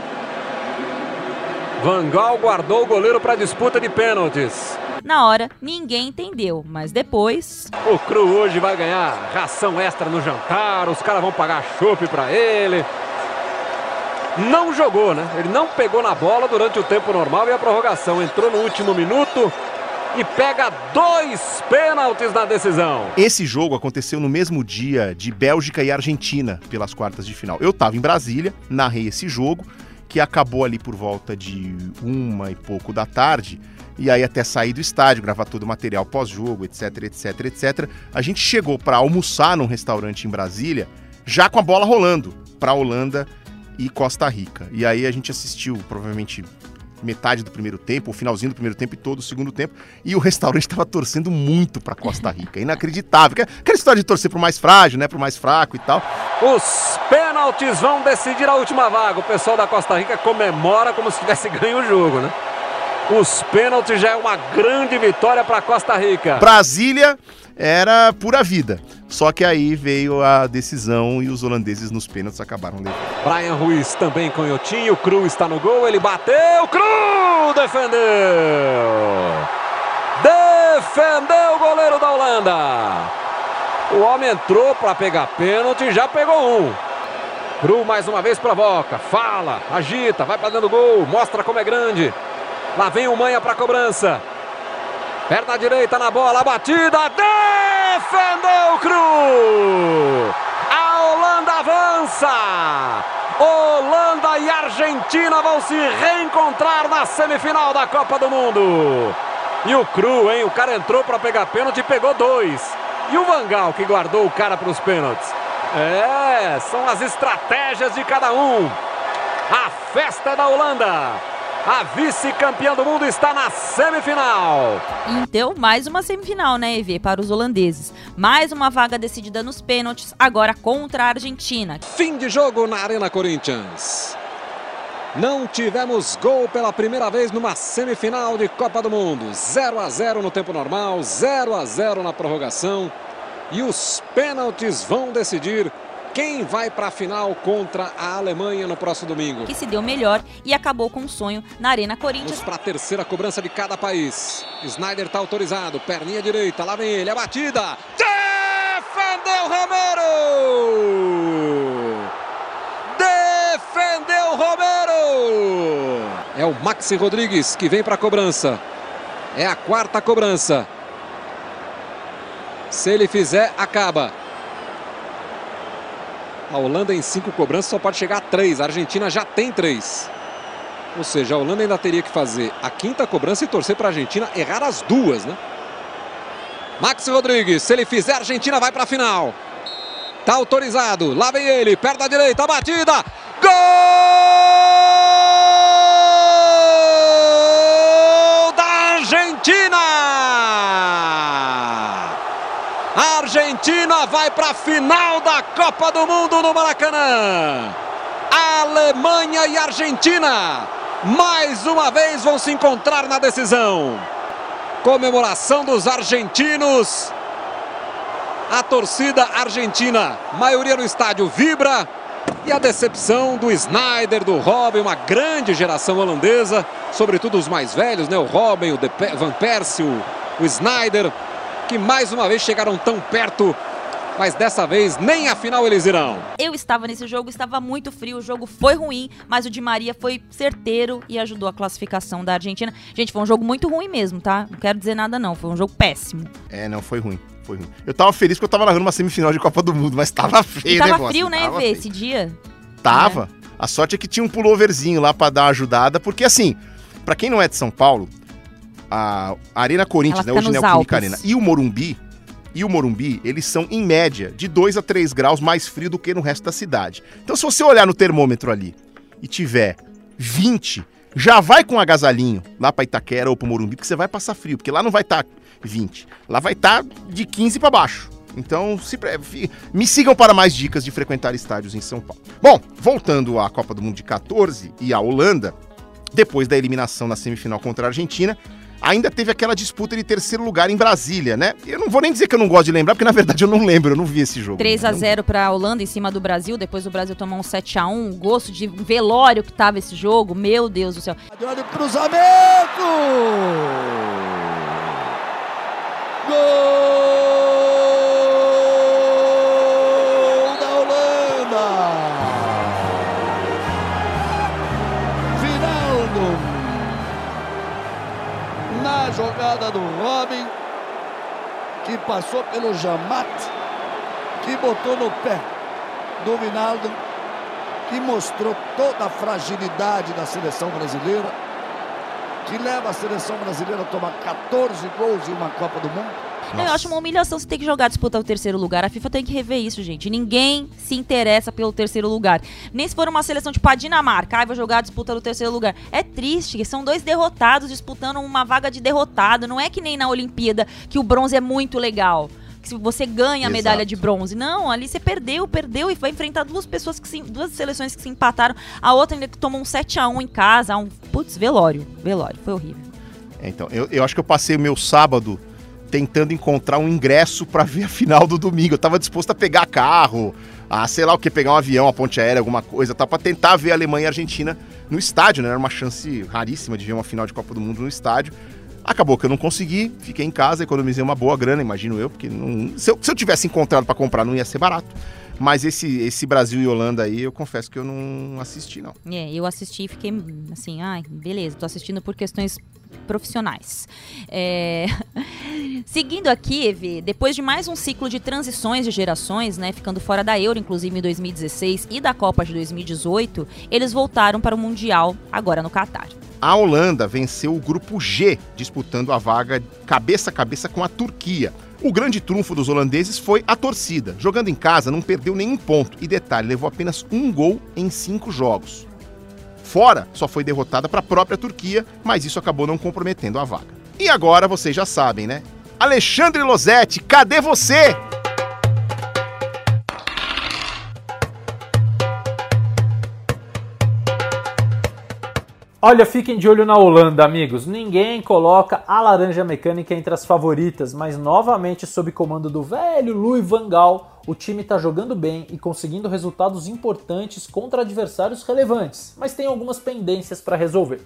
Van Gaal guardou o goleiro para disputa de pênaltis. Na hora, ninguém entendeu, mas depois. O Cru hoje vai ganhar ração extra no jantar, os caras vão pagar chopp para ele. Não jogou, né? Ele não pegou na bola durante o tempo normal e a prorrogação. Entrou no último minuto e pega dois pênaltis na decisão. Esse jogo aconteceu no mesmo dia de Bélgica e Argentina pelas quartas de final. Eu estava em Brasília, narrei esse jogo, que acabou ali por volta de uma e pouco da tarde. E aí até sair do estádio, gravar todo o material pós-jogo, etc, etc, etc. A gente chegou para almoçar num restaurante em Brasília, já com a bola rolando para Holanda e Costa Rica. E aí a gente assistiu, provavelmente metade do primeiro tempo, o finalzinho do primeiro tempo e todo o segundo tempo, e o restaurante estava torcendo muito para Costa Rica, inacreditável. Aquela história de torcer pro mais frágil, né, pro mais fraco e tal. Os pênaltis vão decidir a última vaga. O pessoal da Costa Rica comemora como se tivesse ganho o jogo, né? Os pênaltis já é uma grande vitória para Costa Rica. Brasília era pura vida. Só que aí veio a decisão e os holandeses nos pênaltis acabaram levando. Brian Ruiz também canhotinho, Cru está no gol, ele bateu, Cru defendeu! Defendeu o goleiro da Holanda! O homem entrou para pegar pênalti e já pegou um. Cru mais uma vez provoca, fala, agita, vai para dentro do gol, mostra como é grande. Lá vem o Manha para cobrança. Perna direita na bola, batida, defendeu o Cru! A Holanda avança! Holanda e Argentina vão se reencontrar na semifinal da Copa do Mundo. E o Cru, hein? O cara entrou para pegar pênalti e pegou dois. E o Vangal que guardou o cara para os pênaltis. É, são as estratégias de cada um. A festa da Holanda. A vice-campeã do mundo está na semifinal. Então, mais uma semifinal, né, EV, para os holandeses. Mais uma vaga decidida nos pênaltis, agora contra a Argentina. Fim de jogo na Arena Corinthians. Não tivemos gol pela primeira vez numa semifinal de Copa do Mundo. 0 a 0 no tempo normal, 0 a 0 na prorrogação. E os pênaltis vão decidir quem vai para a final contra a Alemanha no próximo domingo. Que se deu melhor e acabou com o sonho na Arena Corinthians. Vamos para a terceira cobrança de cada país. Snyder está autorizado, perninha direita, lá vem ele, a batida. Defendeu Romero! Defendeu Romero! É o Maxi Rodrigues que vem para a cobrança. É a quarta cobrança. Se ele fizer, acaba. A Holanda em cinco cobranças só pode chegar a três. A Argentina já tem três. Ou seja, a Holanda ainda teria que fazer a quinta cobrança e torcer para a Argentina errar as duas, né? Max Rodrigues, se ele fizer, a Argentina vai para a final. Tá autorizado. Lá vem ele, perto da direita, batida. Gol da Argentina! A Vai para a final da Copa do Mundo no Maracanã. Alemanha e Argentina mais uma vez vão se encontrar na decisão. Comemoração dos argentinos. A torcida argentina, maioria no estádio, vibra. E a decepção do Snyder, do Robin, uma grande geração holandesa, sobretudo os mais velhos, né? O Robin, o Van Persie, o Snyder, que mais uma vez chegaram tão perto mas dessa vez nem a final eles irão. Eu estava nesse jogo, estava muito frio, o jogo foi ruim, mas o Di Maria foi certeiro e ajudou a classificação da Argentina. Gente, foi um jogo muito ruim mesmo, tá? Não quero dizer nada não, foi um jogo péssimo. É, não, foi ruim. Foi ruim. Eu tava feliz que eu tava narrando uma semifinal de Copa do Mundo, mas tava feio, e tava negócio, frio, né, tava Vê, esse dia? Tava. A sorte é que tinha um pulloverzinho lá pra dar uma ajudada, porque assim, pra quem não é de São Paulo, a Arena Corinthians, né, hoje Neoquímica Alpes. Arena, e o Morumbi, e o Morumbi, eles são em média de 2 a 3 graus mais frio do que no resto da cidade. Então se você olhar no termômetro ali e tiver 20, já vai com um agasalhinho lá pra Itaquera ou pro Morumbi, porque você vai passar frio, porque lá não vai estar 20, lá vai estar de 15 pra baixo. Então, se pre- me sigam para mais dicas de frequentar estádios em São Paulo. Bom, voltando à Copa do Mundo de 14 e à Holanda, depois da eliminação na semifinal contra a Argentina, ainda teve aquela disputa de terceiro lugar em Brasília, né? Eu não vou nem dizer que eu não gosto de lembrar, porque na verdade eu não lembro, eu não vi esse jogo. 3 a Não- 0 para a Holanda em cima do Brasil, depois o Brasil tomou um 7 a 1, gosto de velório que tava esse jogo, meu Deus do céu. Olha o cruzamento! Gol jogada do Robin, que passou pelo Jamat, que botou no pé do Vinaldo, que mostrou toda a fragilidade da seleção brasileira, que leva a seleção brasileira a tomar 14 gols em uma Copa do Mundo. Não, eu acho uma humilhação você ter que jogar disputar o terceiro lugar. A FIFA tem que rever isso, gente. Ninguém se interessa pelo terceiro lugar. Nem se for uma seleção tipo a Dinamarca, ai, vai jogar a disputa do terceiro lugar. É triste, que são dois derrotados disputando uma vaga de derrotado. Não é que nem na Olimpíada, que o bronze é muito legal. Que se você ganha a Exato. medalha de bronze. Não, ali você perdeu, perdeu e vai enfrentar duas pessoas que se, duas seleções que se empataram. A outra ainda que tomou um 7 a 1 em casa, um putz, velório, velório, foi horrível. É, então, eu, eu acho que eu passei o meu sábado tentando encontrar um ingresso pra ver a final do domingo. Eu tava disposto a pegar carro, a sei lá o que, pegar um avião, a ponte aérea, alguma coisa, tá? Pra tentar ver a Alemanha e a Argentina no estádio, né? Era uma chance raríssima de ver uma final de Copa do Mundo no estádio. Acabou que eu não consegui, fiquei em casa, economizei uma boa grana, imagino eu, porque não- se, eu, se eu tivesse encontrado pra comprar não ia ser barato. Mas esse, esse Brasil e Holanda aí, eu confesso que eu não assisti, não. É, eu assisti e fiquei assim, ai, beleza, tô assistindo por questões profissionais. É, Seguindo aqui, Evê, depois de mais um ciclo de transições de gerações, né, ficando fora da Euro, inclusive em 2016, e da Copa de 2018, eles voltaram para o Mundial, agora no Catar. A Holanda venceu o grupo G, disputando a vaga cabeça a cabeça com a Turquia. O grande trunfo dos holandeses foi a torcida. Jogando em casa, não perdeu nenhum ponto. E detalhe, levou apenas um gol em cinco jogos. Fora, só foi derrotada para a própria Turquia, mas isso acabou não comprometendo a vaga. E agora vocês já sabem, né? Alexandre Losetti, cadê você? Olha, fiquem de olho na Holanda, amigos. Ninguém coloca a laranja mecânica entre as favoritas, mas novamente sob comando do velho Louis van Gaal, o time está jogando bem e conseguindo resultados importantes contra adversários relevantes, mas tem algumas pendências para resolver.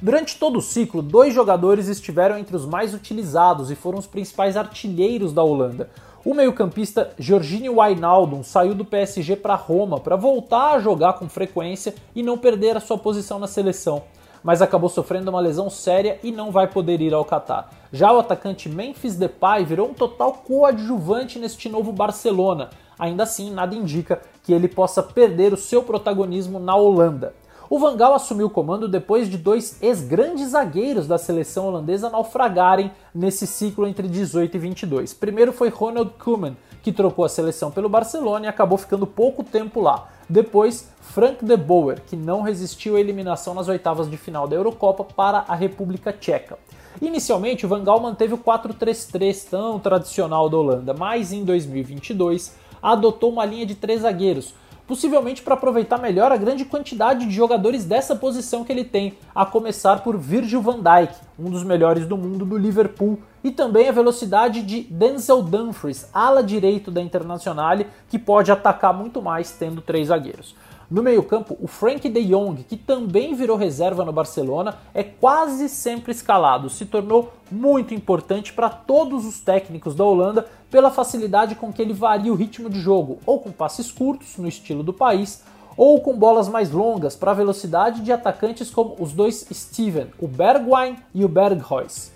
Durante todo o ciclo, dois jogadores estiveram entre os mais utilizados e foram os principais artilheiros da Holanda. O meio-campista Jorginho Wijnaldum saiu do PSG para Roma para voltar a jogar com frequência e não perder a sua posição na seleção mas acabou sofrendo uma lesão séria e não vai poder ir ao Catar. Já o atacante Memphis Depay virou um total coadjuvante neste novo Barcelona. Ainda assim, nada indica que ele possa perder o seu protagonismo na Holanda. O Van Gaal assumiu o comando depois de dois ex-grandes zagueiros da seleção holandesa naufragarem nesse ciclo entre 18 e 22. Primeiro foi Ronald Koeman, que trocou a seleção pelo Barcelona e acabou ficando pouco tempo lá. Depois, Frank de Boer, que não resistiu à eliminação nas oitavas de final da Eurocopa para a República Tcheca. Inicialmente, o Van Gaal manteve o 4-3-3 tão tradicional da Holanda, mas em 2022 adotou uma linha de três zagueiros, possivelmente para aproveitar melhor a grande quantidade de jogadores dessa posição que ele tem, a começar por Virgil van Dijk, um dos melhores do mundo do Liverpool, e também a velocidade de Denzel Dumfries, ala direito da Internazionale, que pode atacar muito mais tendo três zagueiros. No meio-campo, o Frank de Jong, que também virou reserva no Barcelona, é quase sempre escalado, se tornou muito importante para todos os técnicos da Holanda pela facilidade com que ele varia o ritmo de jogo, ou com passes curtos, no estilo do país, ou com bolas mais longas para a velocidade de atacantes como os dois Steven, o Bergwijn e o Berghuis.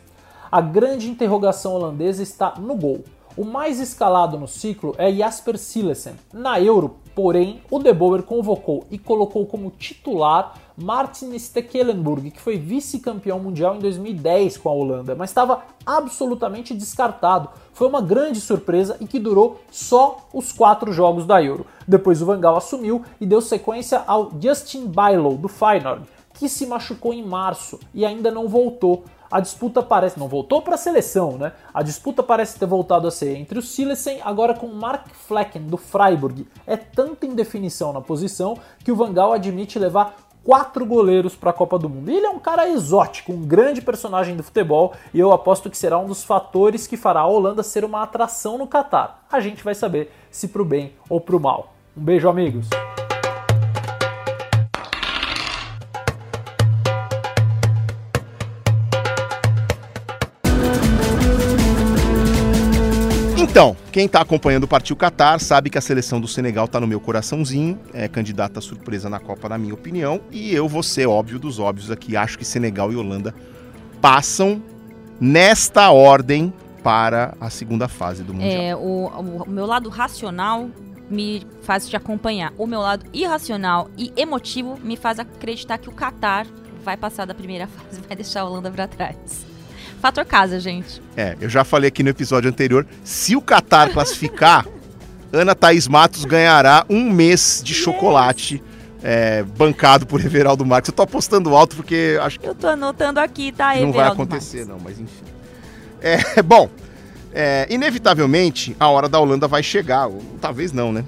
A grande interrogação holandesa está no gol. O mais escalado no ciclo é Jasper Silesen. Na Euro, porém, o De Boer convocou e colocou como titular Martin Stekelenburg, que foi vice-campeão mundial em 2010 com a Holanda, mas estava absolutamente descartado. Foi uma grande surpresa e que durou só os quatro jogos da Euro. Depois o Van Gaal assumiu e deu sequência ao Justin Bijlow, do Feyenoord, que se machucou em março e ainda não voltou a disputa parece. Não voltou para a seleção, né? A disputa parece ter voltado a ser entre o Silesen, agora com Mark Flecken, do Freiburg. É tanta indefinição na posição que o Van Gaal admite levar quatro goleiros para a Copa do Mundo. E ele é um cara exótico, um grande personagem do futebol, e eu aposto que será um dos fatores que fará a Holanda ser uma atração no Catar. A gente vai saber se pro bem ou pro mal. Um beijo, amigos. Então, quem está acompanhando o Partiu Qatar sabe que a seleção do Senegal está no meu coraçãozinho, é candidata surpresa na Copa, na minha opinião, e eu vou ser óbvio dos óbvios aqui, acho que Senegal e Holanda passam nesta ordem para a segunda fase do Mundial. É, o, o meu lado racional me faz te acompanhar. O meu lado irracional e emotivo me faz acreditar que o Qatar vai passar da primeira fase, vai deixar a Holanda para trás. Fator casa, gente. É, eu já falei aqui no episódio anterior, se o Qatar classificar, Ana Thaís Matos ganhará um mês de yes. chocolate é, bancado por Everaldo Marques. Eu tô apostando alto porque acho que... Eu tô anotando aqui, tá, Não Everaldo vai acontecer Marques. não, mas enfim. É, bom, é, inevitavelmente a hora da Holanda vai chegar, ou, talvez não, né?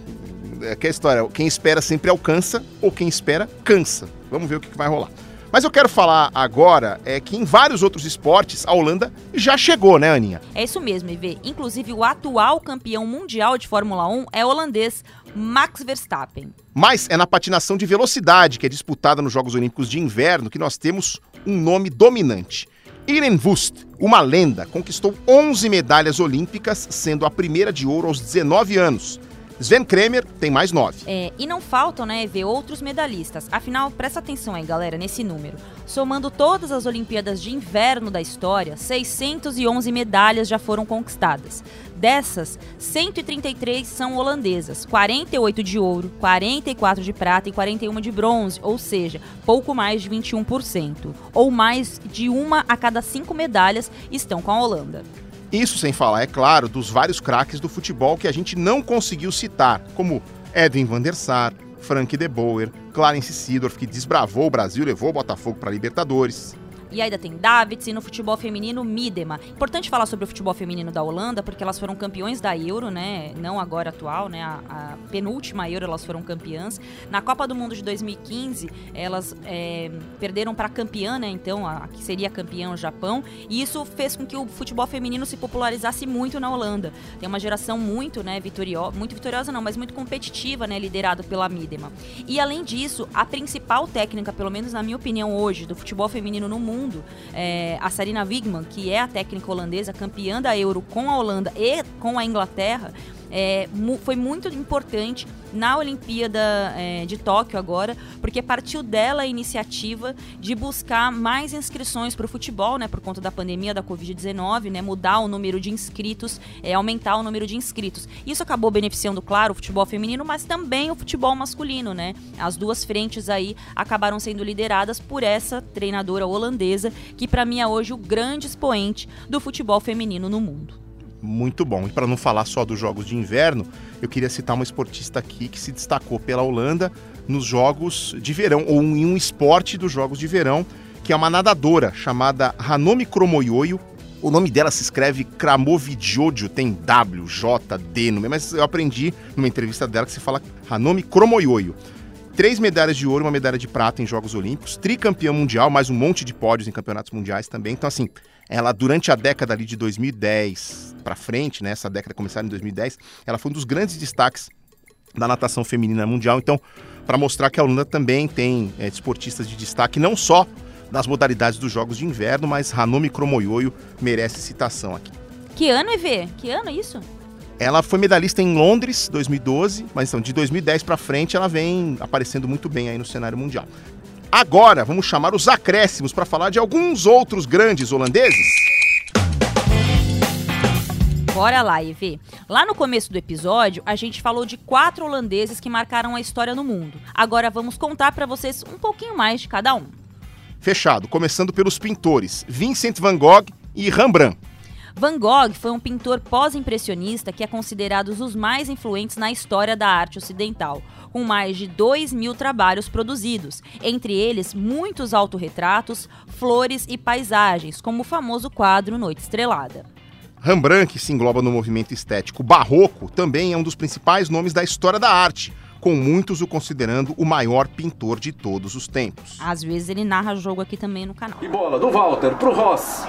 É que a história, quem espera sempre alcança, ou quem espera cansa. Vamos ver o que, que vai rolar. Mas eu quero falar agora é que em vários outros esportes a Holanda já chegou, né, Aninha? É isso mesmo, Ivê. Inclusive o atual campeão mundial de Fórmula 1 é holandês, Max Verstappen. Mas é na patinação de velocidade, que é disputada nos Jogos Olímpicos de Inverno, que nós temos um nome dominante. Irene Wust, uma lenda, conquistou 11 medalhas olímpicas, sendo a primeira de ouro aos 19 anos. Sven Kremer tem mais nove. É, e não faltam, né, ver outros medalhistas. Afinal, presta atenção aí, galera, nesse número. Somando todas as Olimpíadas de Inverno da história, 611 medalhas já foram conquistadas. Dessas, 133 são holandesas, 48 de ouro, 44 de prata e 41 de bronze, ou seja, pouco mais de 21%. Ou mais de uma a cada cinco medalhas estão com a Holanda. Isso sem falar, é claro, dos vários craques do futebol que a gente não conseguiu citar, como Edwin van der Sar, Frank De Boer, Clarence Seedorf, que desbravou o Brasil levou o Botafogo para Libertadores. E ainda tem Davids e no futebol feminino Midema. Importante falar sobre o futebol feminino da Holanda, porque elas foram campeões da Euro, né? Não agora atual, né? A, a penúltima Euro elas foram campeãs. Na Copa do Mundo de 2015, elas é, perderam para a campeã, né? Então, a, a que seria campeã o Japão. E isso fez com que o futebol feminino se popularizasse muito na Holanda. Tem uma geração muito, né, vitoriosa, muito vitoriosa não, mas muito competitiva, né, liderado pela Midema. E além disso, a principal técnica, pelo menos na minha opinião hoje, do futebol feminino no mundo mundo, é, a Sarina Wigman, que é a técnica holandesa, campeã da Euro com a Holanda e com a Inglaterra, é, mu foi muito importante na Olimpíada é, de Tóquio agora, porque partiu dela a iniciativa de buscar mais inscrições para o futebol, né, por conta da pandemia da Covid-19, né, mudar o número de inscritos, é, aumentar o número de inscritos. Isso acabou beneficiando, claro, o futebol feminino, mas também o futebol masculino, né? As duas frentes aí acabaram sendo lideradas por essa treinadora holandesa, que para mim é hoje o grande expoente do futebol feminino no mundo muito bom. E para não falar só dos jogos de inverno, eu queria citar uma esportista aqui que se destacou pela Holanda nos jogos de verão, ou em um esporte dos jogos de verão, que é uma nadadora chamada Hanomi Kromoyoyo. O nome dela se escreve Kramovidjojo, tem W, J, D no mas eu aprendi numa entrevista dela que se fala Hanomi Kromoyoyo. Três medalhas de ouro, uma medalha de prata em Jogos Olímpicos, tricampeã mundial, mais um monte de pódios em campeonatos mundiais também. Então, assim, ela durante a década ali de 2010 para frente, né, essa década começar em 2010, ela foi um dos grandes destaques da natação feminina mundial. Então, para mostrar que a Holanda também tem é, desportistas de destaque, não só nas modalidades dos Jogos de Inverno, mas Hanomi Kromoyoyo merece citação aqui. Que ano, EV? Que ano é isso? Ela foi medalhista em Londres, 2012, mas então, de 2010 para frente ela vem aparecendo muito bem aí no cenário mundial. Agora, vamos chamar os acréscimos para falar de alguns outros grandes holandeses. Bora lá, Evê. Lá no começo do episódio, a gente falou de quatro holandeses que marcaram a história no mundo. Agora vamos contar para vocês um pouquinho mais de cada um. Fechado, começando pelos pintores Vincent van Gogh e Rembrandt. Van Gogh foi um pintor pós-impressionista que é considerado os mais influentes na história da arte ocidental, com mais de 2 mil trabalhos produzidos, entre eles muitos autorretratos, flores e paisagens, como o famoso quadro Noite Estrelada. Rembrandt, que se engloba no movimento estético barroco, também é um dos principais nomes da história da arte, com muitos o considerando o maior pintor de todos os tempos. Às vezes ele narra jogo aqui também no canal. E bola do Walter pro Ross.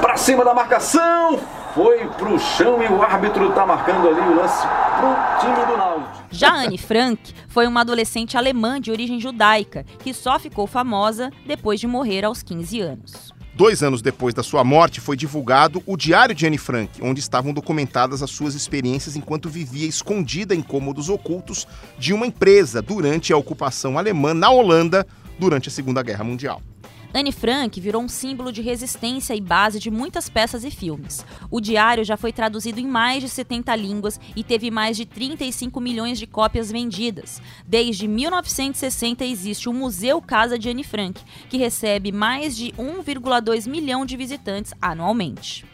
Pra cima da marcação, foi pro chão e o árbitro tá marcando ali o lance pro time do Náutico. Já Anne Frank foi uma adolescente alemã de origem judaica que só ficou famosa depois de morrer aos 15 anos. Dois anos depois da sua morte, foi divulgado o Diário de Anne Frank, onde estavam documentadas as suas experiências enquanto vivia escondida em cômodos ocultos de uma empresa durante a ocupação alemã na Holanda durante a Segunda Guerra Mundial. Anne Frank virou um símbolo de resistência e base de muitas peças e filmes. O diário já foi traduzido em mais de 70 línguas e teve mais de 35 milhões de cópias vendidas. Desde 1960 existe o Museu Casa de Anne Frank, que recebe mais de 1,2 milhão de visitantes anualmente.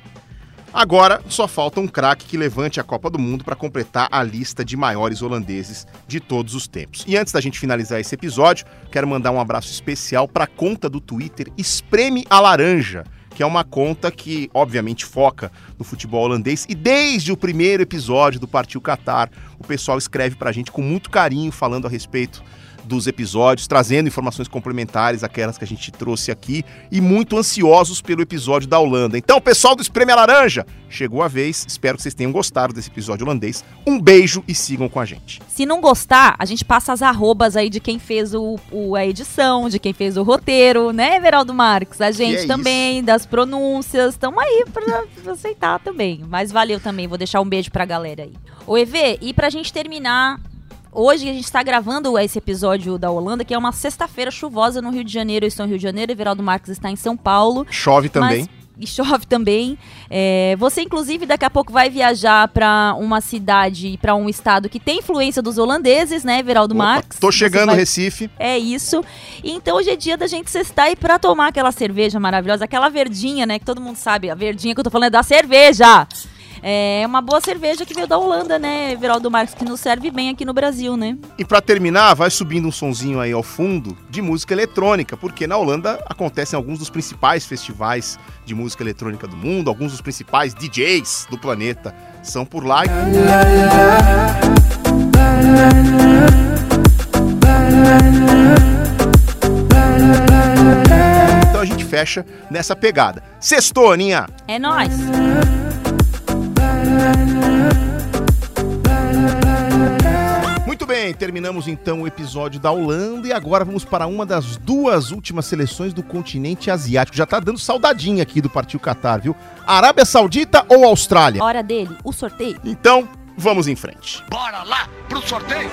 Agora só falta um craque que levante a Copa do Mundo para completar a lista de maiores holandeses de todos os tempos. E antes da gente finalizar esse episódio, quero mandar um abraço especial para a conta do Twitter Espreme a Laranja, que é uma conta que obviamente foca no futebol holandês e desde o primeiro episódio do Partiu Qatar, o pessoal escreve para a gente com muito carinho falando a respeito dos episódios, trazendo informações complementares àquelas que a gente trouxe aqui e muito ansiosos pelo episódio da Holanda. Então, pessoal do Espreme a Laranja, chegou a vez. Espero que vocês tenham gostado desse episódio holandês. Um beijo e sigam com a gente. Se não gostar, a gente passa as arrobas aí de quem fez o, o a edição, de quem fez o roteiro, né, Everaldo Marques? A gente é também, isso. das pronúncias, estamos aí pra aceitar também. Mas valeu também, vou deixar um beijo pra galera aí. O EV, e pra gente terminar Hoje a gente está gravando esse episódio da Holanda, que é uma sexta-feira chuvosa no Rio de Janeiro. Eu estou no Rio de Janeiro, Everaldo Marques está em São Paulo. Chove também. Mas, e chove também. É, você, inclusive, daqui a pouco vai viajar para uma cidade, para um estado que tem influência dos holandeses, né, Everaldo Opa, Marques? Tô chegando no Recife. É isso. E então hoje é dia da gente sextar e para tomar aquela cerveja maravilhosa, aquela verdinha, né, que todo mundo sabe. A verdinha que eu tô falando é da cerveja. É uma boa cerveja que veio da Holanda, né, Everaldo Marques, que nos serve bem aqui no Brasil, né? E pra terminar, vai subindo um sonzinho aí ao fundo de música eletrônica, porque na Holanda acontecem alguns dos principais festivais de música eletrônica do mundo, alguns dos principais DJs do planeta são por lá. Então a gente fecha nessa pegada. Sextou, Aninha! É nóis! Muito bem, terminamos então o episódio da Holanda e agora vamos para uma das duas últimas seleções do continente asiático. Já tá dando saudadinha aqui do Partiu Qatar, viu? Arábia Saudita ou Austrália? Hora dele, o sorteio. Então, vamos em frente. Bora lá pro sorteio.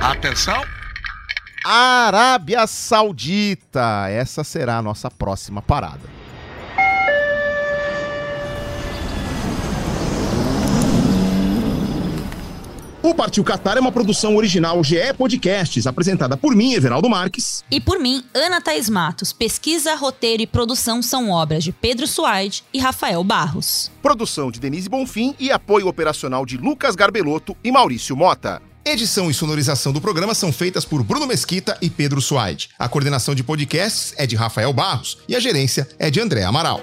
Atenção. Arábia Saudita. Essa será a nossa próxima parada. O Partiu Qatar é uma produção original GE Podcasts, apresentada por mim, Everaldo Marques. E por mim, Ana Thaís Matos. Pesquisa, roteiro e produção são obras de Pedro Suaide e Rafael Barros. Produção de Denise Bonfim e apoio operacional de Lucas Garbelotto e Maurício Mota. Edição e sonorização do programa são feitas por Bruno Mesquita e Pedro Suaide. A coordenação de podcasts é de Rafael Barros e a gerência é de André Amaral.